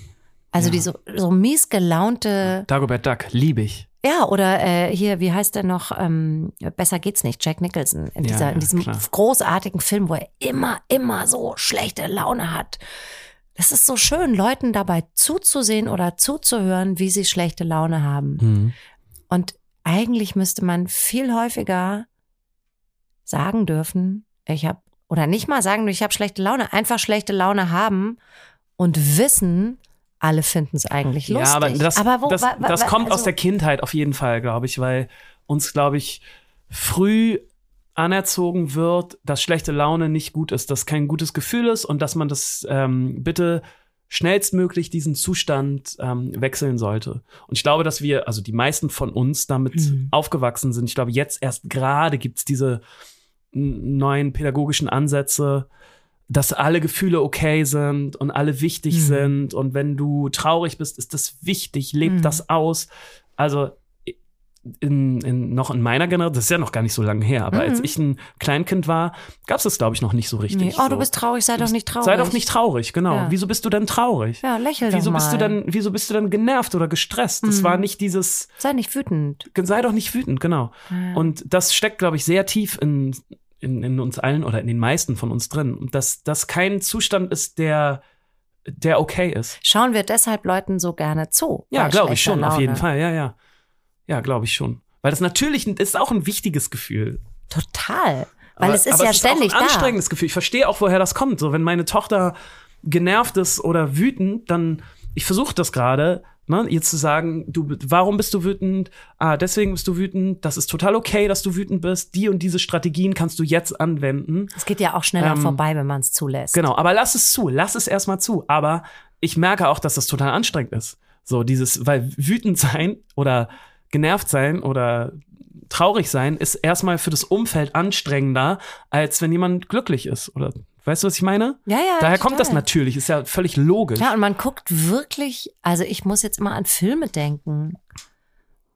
Also Ja. die so, so mies gelaunte, Dagobert Duck, liebe ich. Ja, oder äh, hier, wie heißt der noch, ähm, Besser geht's nicht, Jack Nicholson, in, Ja, dieser, ja, in diesem klar. großartigen Film, wo er immer, immer so schlechte Laune hat. Das ist so schön, Leuten dabei zuzusehen oder zuzuhören, wie sie schlechte Laune haben. Mhm. Und eigentlich müsste man viel häufiger sagen dürfen, ich habe, oder nicht mal sagen, ich habe schlechte Laune, einfach schlechte Laune haben und wissen, alle finden es eigentlich lustig. Ja, aber das, wo, das, das kommt aus also- der Kindheit auf jeden Fall, glaube ich, weil uns, glaube ich, früh anerzogen wird, dass schlechte Laune nicht gut ist, dass kein gutes Gefühl ist und dass man das ähm, bitte schnellstmöglich diesen Zustand ähm, wechseln sollte. Und ich glaube, dass wir, also die meisten von uns damit Mhm. aufgewachsen sind. Ich glaube, jetzt erst gerade gibt's diese n- neuen pädagogischen Ansätze, dass alle Gefühle okay sind und alle wichtig Mhm. sind. Und wenn du traurig bist, ist das wichtig, lebt Mhm. das aus. Also in, in, noch in meiner Generation, das ist ja noch gar nicht so lange her, aber Mhm. als ich ein Kleinkind war, gab es das, glaube ich, noch nicht so richtig. Nee. Oh, so. du bist traurig, sei doch nicht traurig. Sei doch nicht traurig, genau. Ja. Wieso bist du denn traurig? Ja, lächel Wieso doch mal. bist du dann, wieso bist du dann genervt oder gestresst? Das Mhm. war nicht dieses, Sei nicht wütend. sei doch nicht wütend, genau. Ja. Und das steckt, glaube ich, sehr tief in, in, in uns allen oder in den meisten von uns drin. Und dass das kein Zustand ist, der, der okay ist. Schauen wir deshalb Leuten so gerne zu. Ja, glaube ich schon, auf jeden Laune. Fall, ja, ja. Ja, glaube ich schon. Weil das natürlich ein- ist auch ein wichtiges Gefühl. Total. Weil aber, es ist ja es ständig ist auch ein da. anstrengendes Gefühl. Ich verstehe auch, woher das kommt. So, wenn meine Tochter genervt ist oder wütend, dann, ich versuche das gerade, ne, ihr zu sagen, du, warum bist du wütend? Ah, deswegen bist du wütend. Das ist total okay, dass du wütend bist. Die und diese Strategien kannst du jetzt anwenden. Es geht ja auch schneller Ähm, vorbei, wenn man es zulässt. Genau, aber lass es zu, lass es erstmal zu. Aber ich merke auch, dass das total anstrengend ist. So dieses, weil wütend sein oder genervt sein oder traurig sein ist erstmal für das Umfeld anstrengender, als wenn jemand glücklich ist. Oder weißt du, was ich meine? Ja, ja. Daher kommt das total. natürlich, ist ja völlig logisch. Ja, und man guckt wirklich, also ich muss jetzt immer an Filme denken.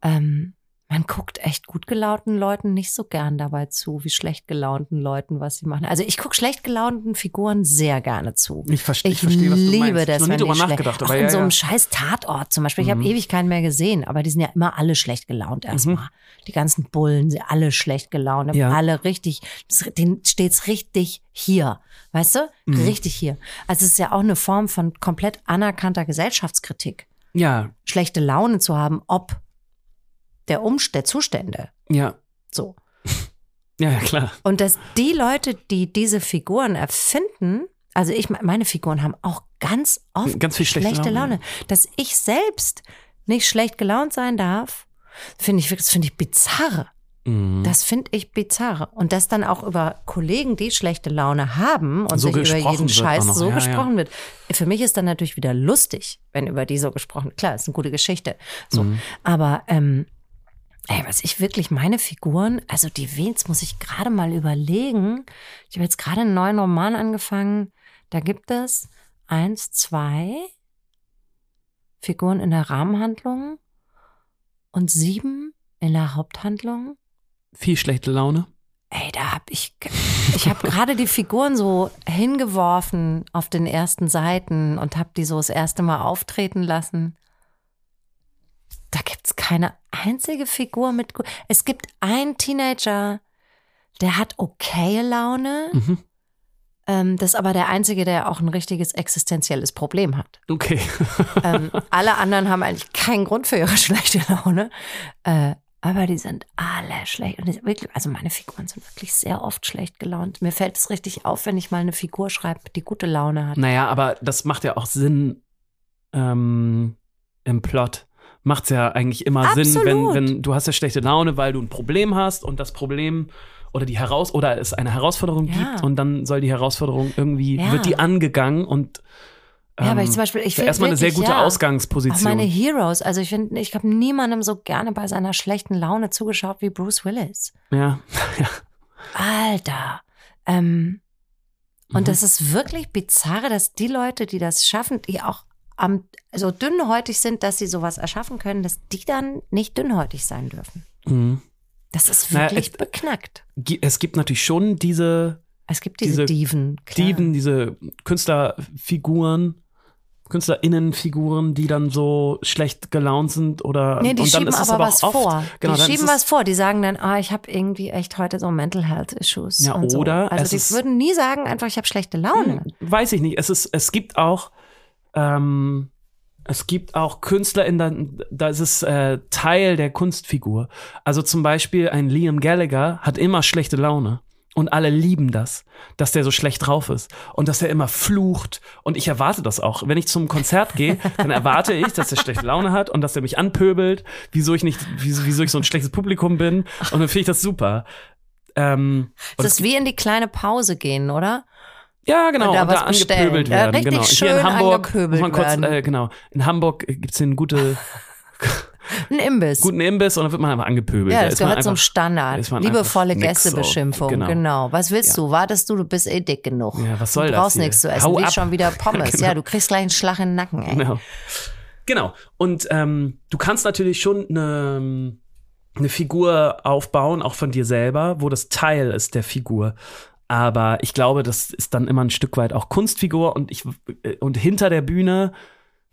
Ähm, man guckt echt gut gelaunten Leuten nicht so gern dabei zu, wie schlecht gelaunten Leuten, was sie machen. Also ich gucke schlecht gelaunten Figuren sehr gerne zu. Ich, verste, Ich, verstehe, was du liebe meinst. das, Ich wenn drüber die schlecht, nachgedacht, auch aber in ja, so einem ja. scheiß Tatort zum Beispiel. Ich habe Mhm. ewig keinen mehr gesehen, aber die sind ja immer alle schlecht gelaunt erstmal. Die ganzen Bullen sind alle schlecht gelaunt, Ja. alle richtig, denen steht's richtig hier, weißt du? Mhm. Richtig hier. Also es ist ja auch eine Form von komplett anerkannter Gesellschaftskritik, Ja, schlechte Laune zu haben, ob der Umst der Zustände. ja, So. *laughs* ja, ja, klar. Und dass die Leute, die diese Figuren erfinden, also ich, meine Figuren haben auch ganz oft Ganz viel schlechte Laune. Laune. Dass ich selbst nicht schlecht gelaunt sein darf, finde ich, das finde ich bizarr. Mhm. Das finde ich bizarr. Und dass dann auch über Kollegen, die schlechte Laune haben und So sich über jeden Scheiß so Ja, gesprochen wird. Für mich ist dann natürlich wieder lustig, wenn über die so gesprochen wird. Klar, ist eine gute Geschichte. So. Mhm. Aber ähm, ey, was ich wirklich meine Figuren, also die Wens muss ich gerade mal überlegen. Ich habe jetzt gerade einen neuen Roman angefangen. Da gibt es eins, zwei Figuren in der Rahmenhandlung und sieben in der Haupthandlung. Viel schlechte Laune. Ey, da hab ich, ich habe gerade die Figuren so hingeworfen auf den ersten Seiten und habe die so das erste Mal auftreten lassen. Da gibt's keine einzige Figur mit. Es gibt einen Teenager, der hat okaye Laune. Mhm. Ähm, das ist aber der einzige, der auch ein richtiges existenzielles Problem hat. Okay. *laughs* Ähm, alle anderen haben eigentlich keinen Grund für ihre *laughs* schlechte Laune. Äh, aber die sind alle schlecht. Und wirklich, also meine Figuren sind wirklich sehr oft schlecht gelaunt. Mir fällt es richtig auf, wenn ich mal eine Figur schreibe, die gute Laune hat. Naja, aber das macht ja auch Sinn ähm, im Plot. Macht's ja eigentlich immer Sinn, wenn, Absolut. wenn du hast ja schlechte Laune, weil du ein Problem hast und das Problem oder die Heraus oder es eine Herausforderung Ja. gibt und dann soll die Herausforderung irgendwie Ja. wird die angegangen und Ja, aber ich ähm, zum Beispiel, ich ja will erstmal eine sehr gute ja, Auch Ausgangsposition. meine Heroes. Also ich finde, ich habe niemandem so gerne bei seiner schlechten Laune zugeschaut wie Bruce Willis. *laughs* ja, Alter. Ähm, und Mhm. das ist wirklich bizarre, dass die Leute, die das schaffen, die auch am, so dünnhäutig sind, dass sie sowas erschaffen können, dass die dann nicht dünnhäutig sein dürfen. Mhm. Das ist wirklich es- beknackt. Es gibt natürlich schon diese Es gibt diese, diese Diven. Klar. Dieben, diese Künstlerfiguren, KünstlerInnenfiguren, die dann so schlecht gelaunt sind oder Nee, die und dann schieben ist es aber, aber was oft, vor. Genau, die schieben was vor. Die sagen dann, ah, ich habe irgendwie echt heute so Mental Health Issues. Ja, und so. oder Also die ist- würden nie sagen, einfach, ich habe schlechte Laune. Hm, weiß ich nicht. Es ist, es gibt auch, ähm, es gibt auch Künstler in der, da ist es äh, Teil der Kunstfigur. Also zum Beispiel ein Liam Gallagher hat immer schlechte Laune. Und alle lieben das, dass der so schlecht drauf ist und dass er immer flucht. Und ich erwarte das auch. Wenn ich zum Konzert gehe, dann erwarte ich, dass er schlechte Laune hat und dass er mich anpöbelt, wieso ich nicht, wieso, wieso ich so ein schlechtes Publikum bin. Und dann finde ich das super. Ähm, Das ist wie in die kleine Pause gehen, oder? Ja, genau. Und da und was da angepöbelt Ja, werden. richtig genau. schön Hier in Hamburg, angepöbelt muss man kurz, werden. äh, genau. In Hamburg gibt's hier einen gute, *laughs* Ein Imbiss. guten Imbiss und dann wird man einfach angepöbelt. ja, Da das man gehört zum einfach- Standard. ist man Liebevolle. Gästebeschimpfung. Genau. Genau. Was willst Ja. du? Wartest du, du bist eh dick genug. Ja, was soll du das brauchst hier? nichts zu essen. Hau Wie ab. schon wieder *laughs* Pommes. Genau. Ja, du kriegst gleich einen Schlag in den Nacken, ey. Genau. Genau. Und ähm, du kannst natürlich schon eine, eine Figur aufbauen, auch von dir selber, wo das Teil ist der Figur. Aber ich glaube, das ist dann immer ein Stück weit auch Kunstfigur und ich und hinter der Bühne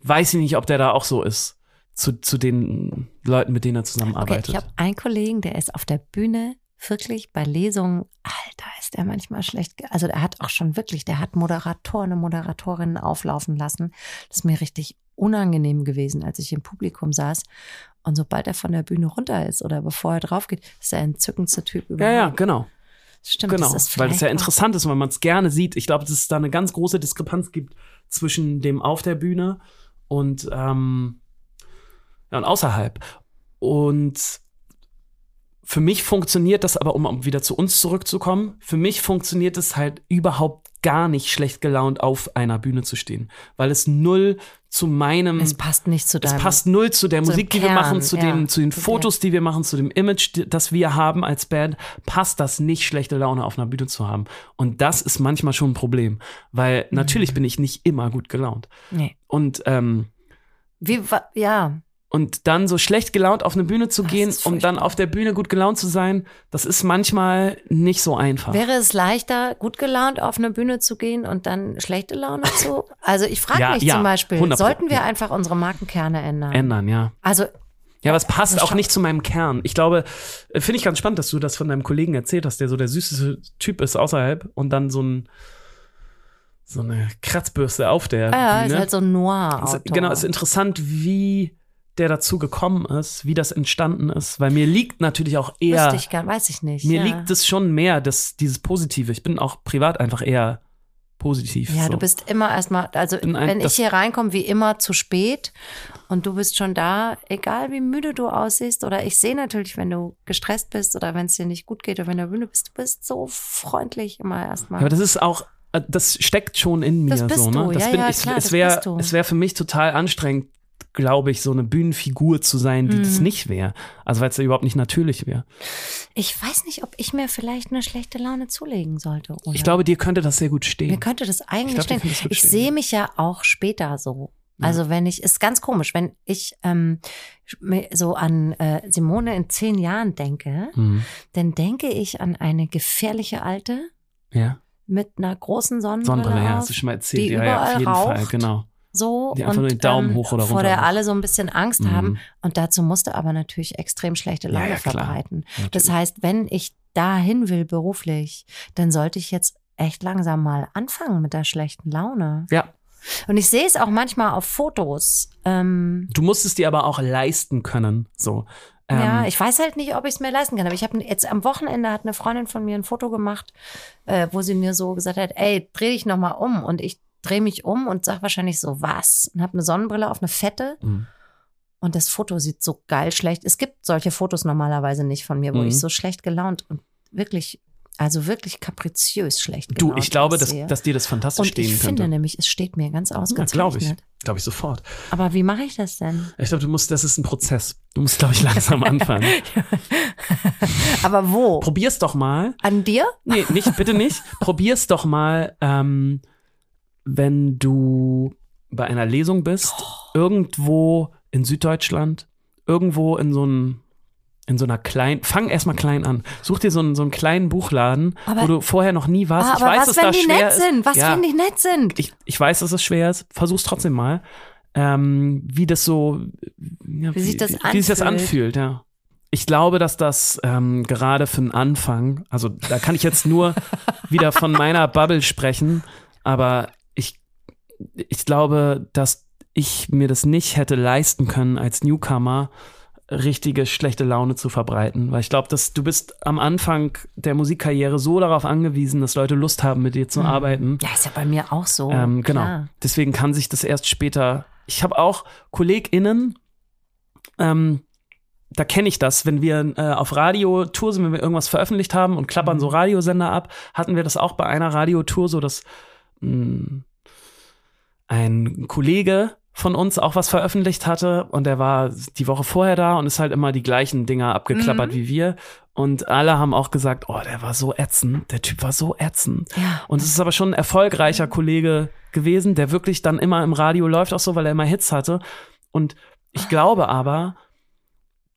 weiß ich nicht, ob der da auch so ist zu, zu den Leuten, mit denen er Okay, zusammenarbeitet. ich habe einen Kollegen, der ist auf der Bühne wirklich bei Lesungen, Alter, ist der manchmal schlecht. Also der hat auch schon wirklich, der hat Moderatoren und Moderatorinnen auflaufen lassen. Das ist mir richtig unangenehm gewesen, als ich im Publikum saß. Und sobald er von der Bühne runter ist oder bevor er drauf geht, ist er ein entzückendster Typ ja, ja, überhaupt. genau. Stimmt, genau. das ist weil das ja interessant ist, weil man es gerne sieht. Ich glaube, dass es da eine ganz große Diskrepanz gibt zwischen dem auf der Bühne und, ähm, ja, und außerhalb. Und für mich funktioniert das aber, um wieder zu uns zurückzukommen, für mich funktioniert es halt überhaupt gar nicht schlecht gelaunt auf einer Bühne zu stehen, weil es null zu meinem Es passt nicht zu es deinem. passt null zu der zu Musik, die wir Kern, machen, zu, ja. dem, zu den Fotos, die wir machen, zu dem Image, das wir haben als Band, passt das nicht, schlechte Laune auf einer Bühne zu haben. Und das ist manchmal schon ein Problem, weil Mhm. natürlich bin ich nicht immer gut gelaunt. nee. Und, ähm, Wie, ja, und dann so schlecht gelaunt auf eine Bühne zu Das gehen, um dann auf der Bühne gut gelaunt zu sein, das ist manchmal nicht so einfach. Wäre es leichter, gut gelaunt auf eine Bühne zu gehen und dann schlechte Laune zu? Also ich frage Ja, mich ja, zum Beispiel, 100 Pro, sollten wir einfach unsere Markenkerne ändern? Ändern, ja. Also Ja, aber es passt auch nicht zu meinem Kern. Ich glaube, äh, finde ich ganz spannend, dass du das von deinem Kollegen erzählt hast, der so der süßeste Typ ist außerhalb und dann so ein so eine Kratzbürste auf der ah ja, Bühne. ist halt so ein. Es- genau, es ist interessant, wie der dazu gekommen ist, wie das entstanden ist, weil mir liegt natürlich auch eher Wüsste ich gar, weiß ich nicht. mir ja. liegt es schon mehr, das dieses Positive. Ich bin auch privat einfach eher positiv. Ja, so. du bist immer erstmal, also ein- wenn ich hier reinkomme, wie immer zu spät und du bist schon da, egal wie müde du aussiehst oder ich sehe natürlich, wenn du gestresst bist oder wenn es dir nicht gut geht oder wenn du müde bist, du bist so freundlich immer erstmal. Ja, aber das ist auch, äh, das steckt schon in mir Das bist so, ne? du, Das ja, bin ja, ich, klar, es das wäre, es wäre für mich total anstrengend, glaube ich, so eine Bühnenfigur zu sein, die das Mhm. nicht wäre. Also weil es ja überhaupt nicht natürlich wäre. Ich weiß nicht, ob ich mir vielleicht eine schlechte Laune zulegen sollte. Oder? Ich glaube, dir könnte das sehr gut Mir stehen. könnte das eigentlich glaub, dir stehen. gut Ich sehe mich ja auch später so. Ja. Also wenn ich, ist ganz komisch, wenn ich ähm, mir so an äh, Simone in zehn Jahren denke, Mhm. dann denke ich an eine gefährliche Alte Ja, mit einer großen Sonnenbrille, Sonnenbrille, ja, hast du schon mal erzählt. die Ja, ja, auf jeden Fall, raucht. genau. So Die einfach nur den Daumen hoch oder vor runter der macht. alle so ein bisschen Angst Mhm. haben und dazu musste aber natürlich extrem schlechte Ja, Laune ja, klar. verbreiten. Natürlich. Das heißt, wenn ich dahin will beruflich, dann sollte ich jetzt echt langsam mal anfangen mit der schlechten Laune. Ja, Und ich sehe es auch manchmal auf Fotos. Ähm, du musst es dir aber auch leisten können. So. Ähm, ja, ich weiß halt nicht, ob ich es mir leisten kann. Aber ich habe jetzt am Wochenende hat eine Freundin von mir ein Foto gemacht, äh, wo sie mir so gesagt hat, ey, dreh dich noch mal um. Und ich drehe mich um und sag wahrscheinlich so, was? Und habe eine Sonnenbrille auf, eine fette. Mhm. Und das Foto sieht so geil schlecht. Es gibt solche Fotos normalerweise nicht von mir, wo Mhm. ich so schlecht gelaunt und wirklich, also wirklich kapriziös schlecht Du, gelaunt ich glaube, dass, dass dir das fantastisch und stehen ich könnte. finde nämlich, es steht mir ganz ja, ausgezeichnet. glaube ich. Glaube ich sofort. Aber wie mache ich das denn? Ich glaube, du musst, das ist ein Prozess. Du musst, glaube ich, langsam *laughs* anfangen. *laughs* Aber wo? Probier's doch mal. An dir? Nee, nicht, bitte nicht. *laughs* Probier's doch mal, ähm, wenn du bei einer Lesung bist, irgendwo in Süddeutschland, irgendwo in so einem in so einer kleinen, fang erstmal klein an. Such dir so einen, so einen kleinen Buchladen, Aber- wo du vorher noch nie warst. Ah, ich weiß, was, dass wenn da die schwer nett ist. sind? Was, ja, wenn die nett sind? ich, ich weiß, dass es schwer ist. Versuch's trotzdem mal. Ähm, wie das so, ja, Wie sich das wie sich das anfühlt. anfühlt, ja. Ich glaube, dass das ähm, gerade für den Anfang, also da kann ich jetzt nur *laughs* wieder von meiner Bubble sprechen, aber ich, glaube, dass ich mir das nicht hätte leisten können, als Newcomer richtige schlechte Laune zu verbreiten, weil ich glaube, dass du bist am Anfang der Musikkarriere so darauf angewiesen, dass Leute Lust haben, mit dir zu Mhm. arbeiten. Ja, ist ja bei mir auch so. Ähm, genau. Klar. Deswegen kann sich das erst später. Ich habe auch KollegInnen, ähm, da kenne ich das, wenn wir äh, auf Radiotour sind, wenn wir irgendwas veröffentlicht haben und klappern Mhm. so Radiosender ab, hatten wir das auch bei einer Radiotour so, dass mh, ein Kollege von uns auch was veröffentlicht hatte und der war die Woche vorher da und ist halt immer die gleichen Dinger abgeklappert Mhm. wie wir und alle haben auch gesagt, oh, der war so ätzend, der Typ war so ätzend. Ja. Und es ist aber schon ein erfolgreicher Kollege gewesen, der wirklich dann immer im Radio läuft, auch so, weil er immer Hits hatte. Und ich glaube aber,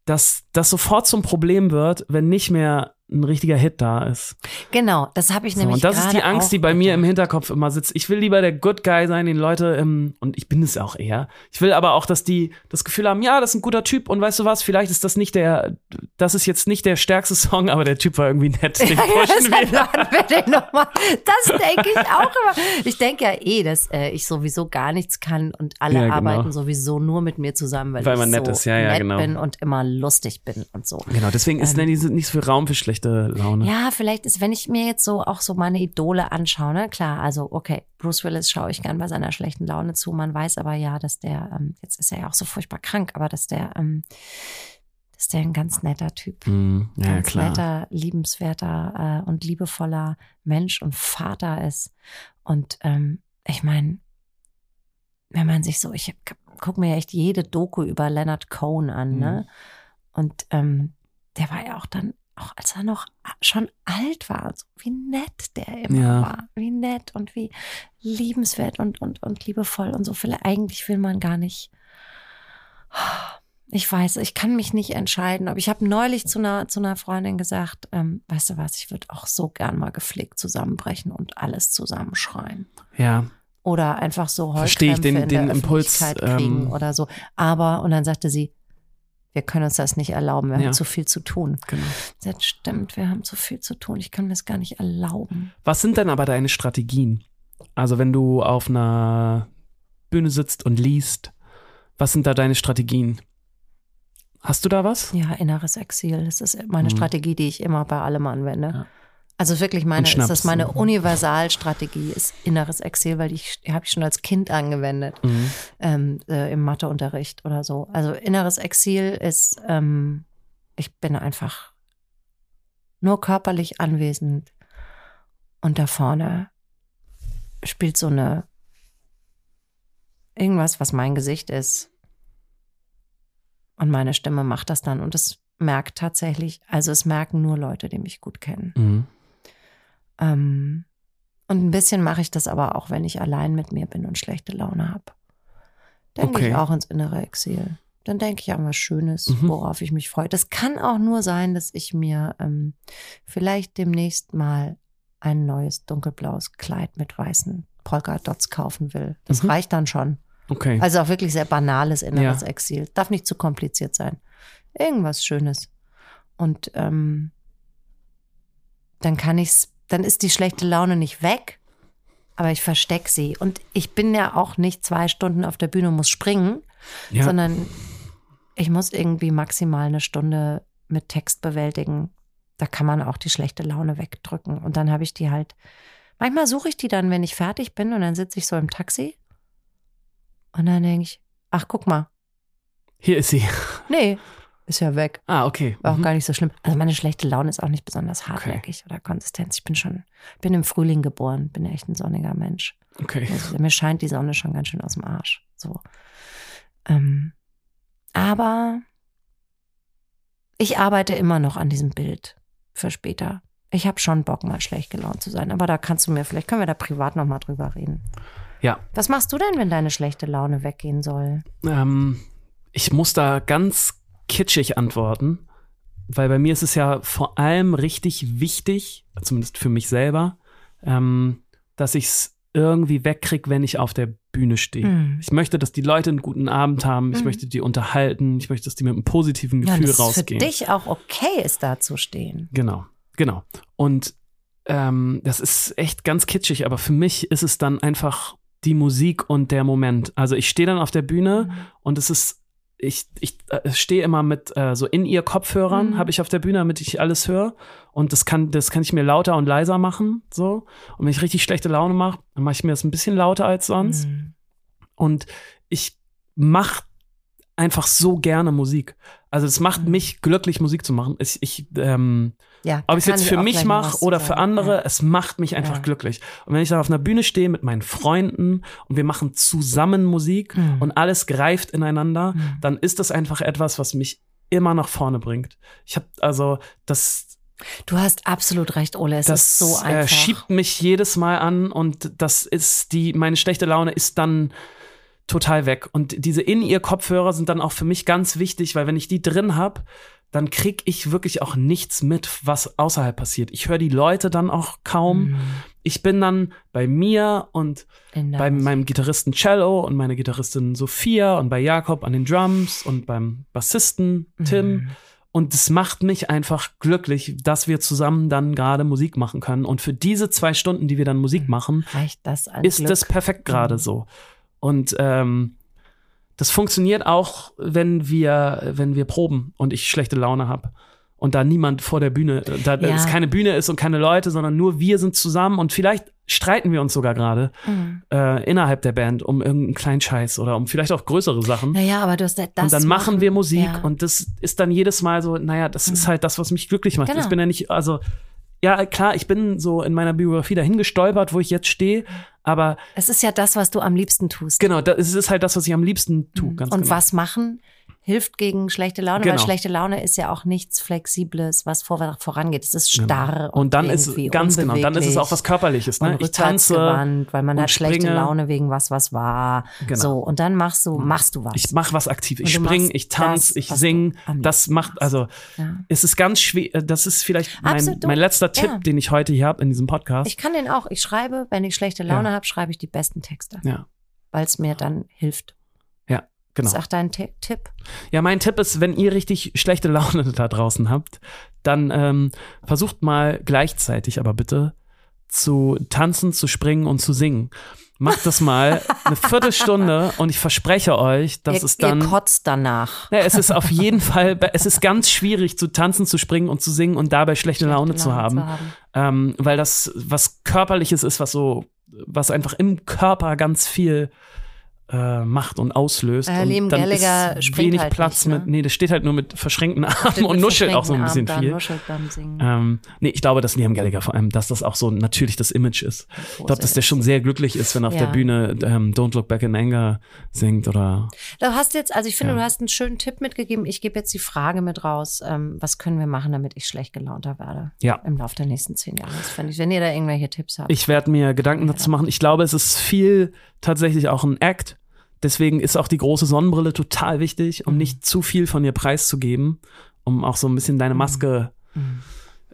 dass das sofort zum Problem wird, wenn nicht mehr ein richtiger Hit da ist. Genau, das habe ich So, nämlich und das ist die Angst, die bei mir im. Hinterkopf immer sitzt. Ich will lieber der Good Guy sein, den Leute, ähm, und ich bin es auch eher. Ich will aber auch, dass die das Gefühl haben, ja, das ist ein guter Typ und weißt du was, vielleicht ist das nicht der, das ist jetzt nicht der stärkste Song, aber der Typ war irgendwie nett. Den *laughs* pushen wir. Wir *laughs* den noch mal. Das denke ich auch immer. Ich denke ja eh, dass äh, ich sowieso gar nichts kann und alle Ja, genau. arbeiten sowieso nur mit mir zusammen, weil, Weil ich man nett so ist. Ja, ja, nett genau. bin und immer lustig bin und so. Genau, deswegen ist ähm, nicht so viel Raum für schlechte Laune. Ja, vielleicht ist, wenn ich mir jetzt so auch so meine Idole anschaue, ne, klar, also okay, Bruce Willis schaue ich gern bei seiner schlechten Laune zu. Man weiß aber ja, dass der, ähm, jetzt ist er ja auch so furchtbar krank, aber dass der, ähm, dass der ein ganz netter Typ, Hm, ja, ganz klar. netter, liebenswerter äh, und liebevoller Mensch und Vater ist. Und ähm, ich meine, wenn man sich so, ich gucke mir ja echt jede Doku über Leonard Cohen an, Mhm. ne? Und ähm, der war ja auch dann, auch als er noch schon alt war, so wie nett der immer Ja. war, wie nett und wie liebenswert und, und, und liebevoll und so. Vielleicht eigentlich will man gar nicht. Ich weiß, ich kann mich nicht entscheiden. Aber ich habe neulich zu einer, zu einer Freundin gesagt, ähm, weißt du was, ich würde auch so gern mal gepflegt zusammenbrechen und alles zusammenschreien. Ja, Oder einfach so Verstehe ich den- den der Impuls, kriegen ähm, oder so. Aber, und dann sagte sie, wir können uns das nicht erlauben, wir Ja. haben zu viel zu tun. genau. Sagt, stimmt, wir haben zu viel zu tun, ich kann mir das gar nicht erlauben. Was sind denn aber deine Strategien? Also, wenn du auf einer Bühne sitzt und liest, was sind da deine Strategien? Hast du da was? Ja, inneres Exil, das ist meine Mhm. Strategie, die ich immer bei allem anwende. Ja. Also wirklich meine, ist das meine Universalstrategie, ist inneres Exil, weil die, die habe ich schon als Kind angewendet. Mhm. ähm, äh, im Matheunterricht oder so. Also inneres Exil ist, ähm, ich bin einfach nur körperlich anwesend und da vorne spielt so eine irgendwas, was mein Gesicht ist. Und meine Stimme macht das dann und es merkt tatsächlich, also es merken nur Leute, die mich gut kennen. Mhm. Ähm, und ein bisschen mache ich das aber auch, wenn ich allein mit mir bin und schlechte Laune habe. Dann Okay. gehe ich auch ins innere Exil. Dann denke ich an was Schönes, Mhm. worauf ich mich freue. Das kann auch nur sein, dass ich mir ähm, vielleicht demnächst mal ein neues dunkelblaues Kleid mit weißen Polka-Dots kaufen will. Das Mhm. reicht dann schon. Okay. Also auch wirklich sehr banales inneres Ja. Exil. Darf nicht zu kompliziert sein. Irgendwas Schönes. Und ähm, dann kann ich's, dann ist die schlechte Laune nicht weg, aber ich versteck sie. Und ich bin ja auch nicht zwei Stunden auf der Bühne und muss springen, ja. sondern ich muss irgendwie maximal eine Stunde mit Text bewältigen. Da kann man auch die schlechte Laune wegdrücken. Und dann habe ich die halt. Manchmal suche ich die dann, wenn ich fertig bin, und dann sitze ich so im Taxi. Und dann denke ich, ach, guck mal. Hier ist sie. Nee, ist ja weg. Ah, okay. War auch Mhm. gar nicht so schlimm. Also meine schlechte Laune ist auch nicht besonders hartnäckig oder Konsistenz. Ich bin schon, bin im Frühling geboren, bin echt ein sonniger Mensch. Okay. Also, mir scheint die Sonne schon ganz schön aus dem Arsch. So. Ähm, aber ich arbeite immer noch an diesem Bild für später. Ich habe schon Bock, mal schlecht gelaunt zu sein. Aber da kannst du mir, vielleicht können wir da privat noch mal drüber reden. Ja. Was machst du denn, wenn deine schlechte Laune weggehen soll? Ähm, ich muss da ganz kitschig antworten, weil bei mir ist es ja vor allem richtig wichtig, zumindest für mich selber, ähm, dass ich es irgendwie wegkrieg, wenn ich auf der Bühne stehe. Hm. Ich möchte, dass die Leute einen guten Abend haben. Ich Mhm. möchte die unterhalten. Ich möchte, dass die mit einem positiven Ja, Gefühl dass es für rausgehen. dich auch okay ist, da zu stehen. Genau, genau. Und ähm, das ist echt ganz kitschig, aber für mich ist es dann einfach die Musik und der Moment. Also ich stehe dann auf der Bühne und es ist, ich, ich äh, stehe immer mit äh, so in ihr Kopfhörern, Mhm. habe ich auf der Bühne, damit ich alles höre. Und das kann, das kann ich mir lauter und leiser machen. So. Und wenn ich richtig schlechte Laune mache, dann mache ich mir das ein bisschen lauter als sonst. Mhm. Und ich mache einfach so gerne Musik. Also es macht Mhm. mich glücklich, Musik zu machen. Ich, ich ähm, Ja, ob ich es jetzt für mich mache oder für andere, Ja. es macht mich einfach Ja. glücklich. Und wenn ich dann auf einer Bühne stehe mit meinen Freunden und wir machen zusammen Musik Mhm. und alles greift ineinander, Mhm. dann ist das einfach etwas, was mich immer nach vorne bringt. Ich habe also das Du hast absolut recht, Ole. Es das ist so äh, einfach. schiebt mich jedes Mal an und das ist die meine schlechte Laune ist dann total weg. Und diese In-Ear-Kopfhörer sind dann auch für mich ganz wichtig, weil wenn ich die drin habe, dann krieg ich wirklich auch nichts mit, was außerhalb passiert. Ich höre die Leute dann auch kaum. Mhm. Ich bin dann bei mir und bei meinem Gitarristen Cello und meiner Gitarristin Sophia und bei Jakob an den Drums und beim Bassisten Tim. Mhm. Und es macht mich einfach glücklich, dass wir zusammen dann gerade Musik machen können. Und für diese zwei Stunden, die wir dann Musik machen, Reicht das ist Glück? das perfekt gerade Mhm. so. Und ähm, das funktioniert auch, wenn wir, wenn wir proben und ich schlechte Laune habe. Und da niemand vor der Bühne, da Ja. es keine Bühne ist und keine Leute, sondern nur wir sind zusammen und vielleicht streiten wir uns sogar gerade Mhm. äh, innerhalb der Band um irgendeinen kleinen Scheiß oder um vielleicht auch größere Sachen. Naja, aber du hast das und dann machen wir Musik ja. und das ist dann jedes Mal so, naja, das ist Mhm. halt das, was mich glücklich macht. Genau. Ich bin ja nicht, also, ja, klar, ich bin so in meiner Biografie dahin gestolpert, wo ich jetzt stehe, aber Es ist ja das, was du am liebsten tust. genau, das ist halt das, was ich am liebsten tue. Ganz Und genau. was machen hilft gegen schlechte Laune, weil Genau. schlechte Laune ist ja auch nichts Flexibles, was vor, vorangeht. Es ist starr. Und dann ist ganz genau, dann ist es auch was Körperliches. Ne? und Ich tanze, weil man und hat schlechte springe. Laune wegen was, was war. Genau. So, und dann machst du, machst du was. ich mache was aktiv. Ich Und du spring, machst ich tanze, ich was sing. du am Das macht, also ja. es ist ganz schwer. Das ist vielleicht mein, Absolut. mein letzter Tipp, Ja. den ich heute hier habe in diesem Podcast. Ich kann den auch. Ich schreibe, wenn ich schlechte Laune Ja. habe, schreibe ich die besten Texte, ja, weil es mir dann hilft. Genau. Sag deinen Ti- Tipp. Ja, mein Tipp ist, wenn ihr richtig schlechte Laune *laughs* da draußen habt, dann ähm, versucht mal gleichzeitig aber bitte zu tanzen, zu springen und zu singen. Macht das mal eine *laughs* Viertelstunde und ich verspreche euch, dass ihr, es dann. ihr kotzt danach. Ja, es ist auf jeden Fall, es ist ganz schwierig zu tanzen, zu springen und zu singen und dabei schlechte, Laune, zu haben, Ähm, weil das was körperliches ist, was so, was einfach im Körper ganz viel äh, macht und auslöst. Äh, und dann Gallagher ist wenig halt Platz nicht, ne? mit, nee, das steht halt nur mit verschränkten Armen Steht und nuschelt auch so ein bisschen da, viel. Nuschelt beim Singen. Ähm, nee, ich glaube, dass Liam Gallagher vor allem, dass das auch so natürlich das Image ist. Ich glaube, dass der schon sehr glücklich ist, wenn er auf Ja. der Bühne ähm, Don't Look Back in Anger singt oder Du hast jetzt, also ich finde, Ja. du hast einen schönen Tipp mitgegeben. Ich gebe jetzt die Frage mit raus. Ähm, was können wir machen, damit ich schlecht gelaunter werde? Ja. Im Laufe der nächsten zehn Jahre. Das fände ich, wenn ihr da irgendwelche Tipps habt. Ich werde mir Gedanken dazu machen. Ich glaube, es ist viel tatsächlich auch ein Act. Deswegen ist auch die große Sonnenbrille total wichtig, um Mhm. nicht zu viel von dir preiszugeben, um auch so ein bisschen deine Maske. Mhm.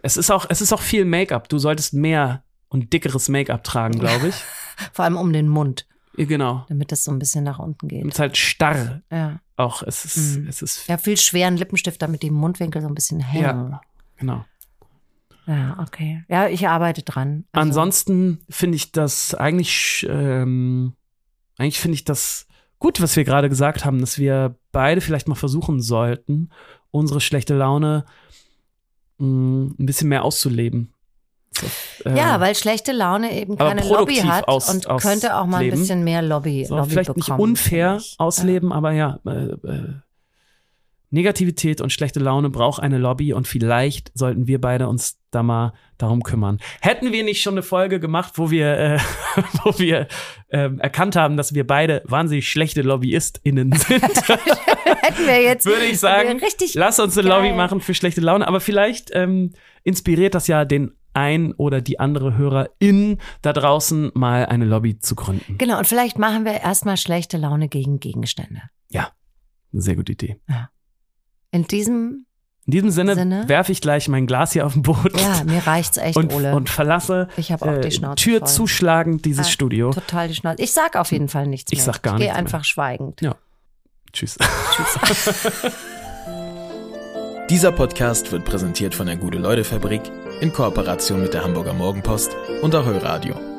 Es ist auch, es ist auch viel Make-up. Du solltest mehr und dickeres Make-up tragen, glaube ich. *laughs* Vor allem um den Mund, Ja, genau. damit das so ein bisschen nach unten geht. Es ist halt starr. Ja. Auch es ist, Mhm. es ist, Ja, viel schweren Lippenstift, damit die Mundwinkel so ein bisschen hängen. ja, genau. Ja, okay. Ja, ich arbeite dran. Also, Ansonsten finde ich das eigentlich, ähm, eigentlich finde ich das gut, was wir gerade gesagt haben, dass wir beide vielleicht mal versuchen sollten, unsere schlechte Laune mh, ein bisschen mehr auszuleben. So, äh, Ja, weil schlechte Laune eben keine Lobby hat aus- und könnte auch mal ein bisschen mehr Lobby, so, Lobby vielleicht nicht bekommen, unfair finde ich. ausleben, aber ja, äh, äh, Negativität und schlechte Laune braucht eine Lobby und vielleicht sollten wir beide uns da mal darum kümmern. Hätten wir nicht schon eine Folge gemacht, wo wir, äh, *laughs* wo wir ähm, erkannt haben, dass wir beide wahnsinnig schlechte LobbyistInnen sind, Ja. *laughs* *laughs* Hätten wir jetzt würde ich sagen, richtig lass uns eine geil. Lobby machen für schlechte Laune. Aber vielleicht ähm, inspiriert das ja den ein oder die andere Hörerin da draußen mal eine Lobby zu gründen. Genau, und vielleicht machen wir erstmal schlechte Laune gegen Gegenstände. Eine sehr gute Idee. In diesem, In diesem Sinne, Sinne? werfe ich gleich mein Glas hier auf den Boden ja, mir reicht's echt, und, Ole. und verlasse ich habe auch äh, die Schnauze Tür voll. zuschlagend dieses Ah, Studio. Total die Schnauze. Ich sag auf jeden Fall nichts Ich mehr. sag gar ich nichts gehe einfach schweigend. Ja. Tschüss. *laughs* Dieser Podcast wird präsentiert von der Gute-Leute-Fabrik in Kooperation mit der Hamburger Morgenpost und Ahoi Radio.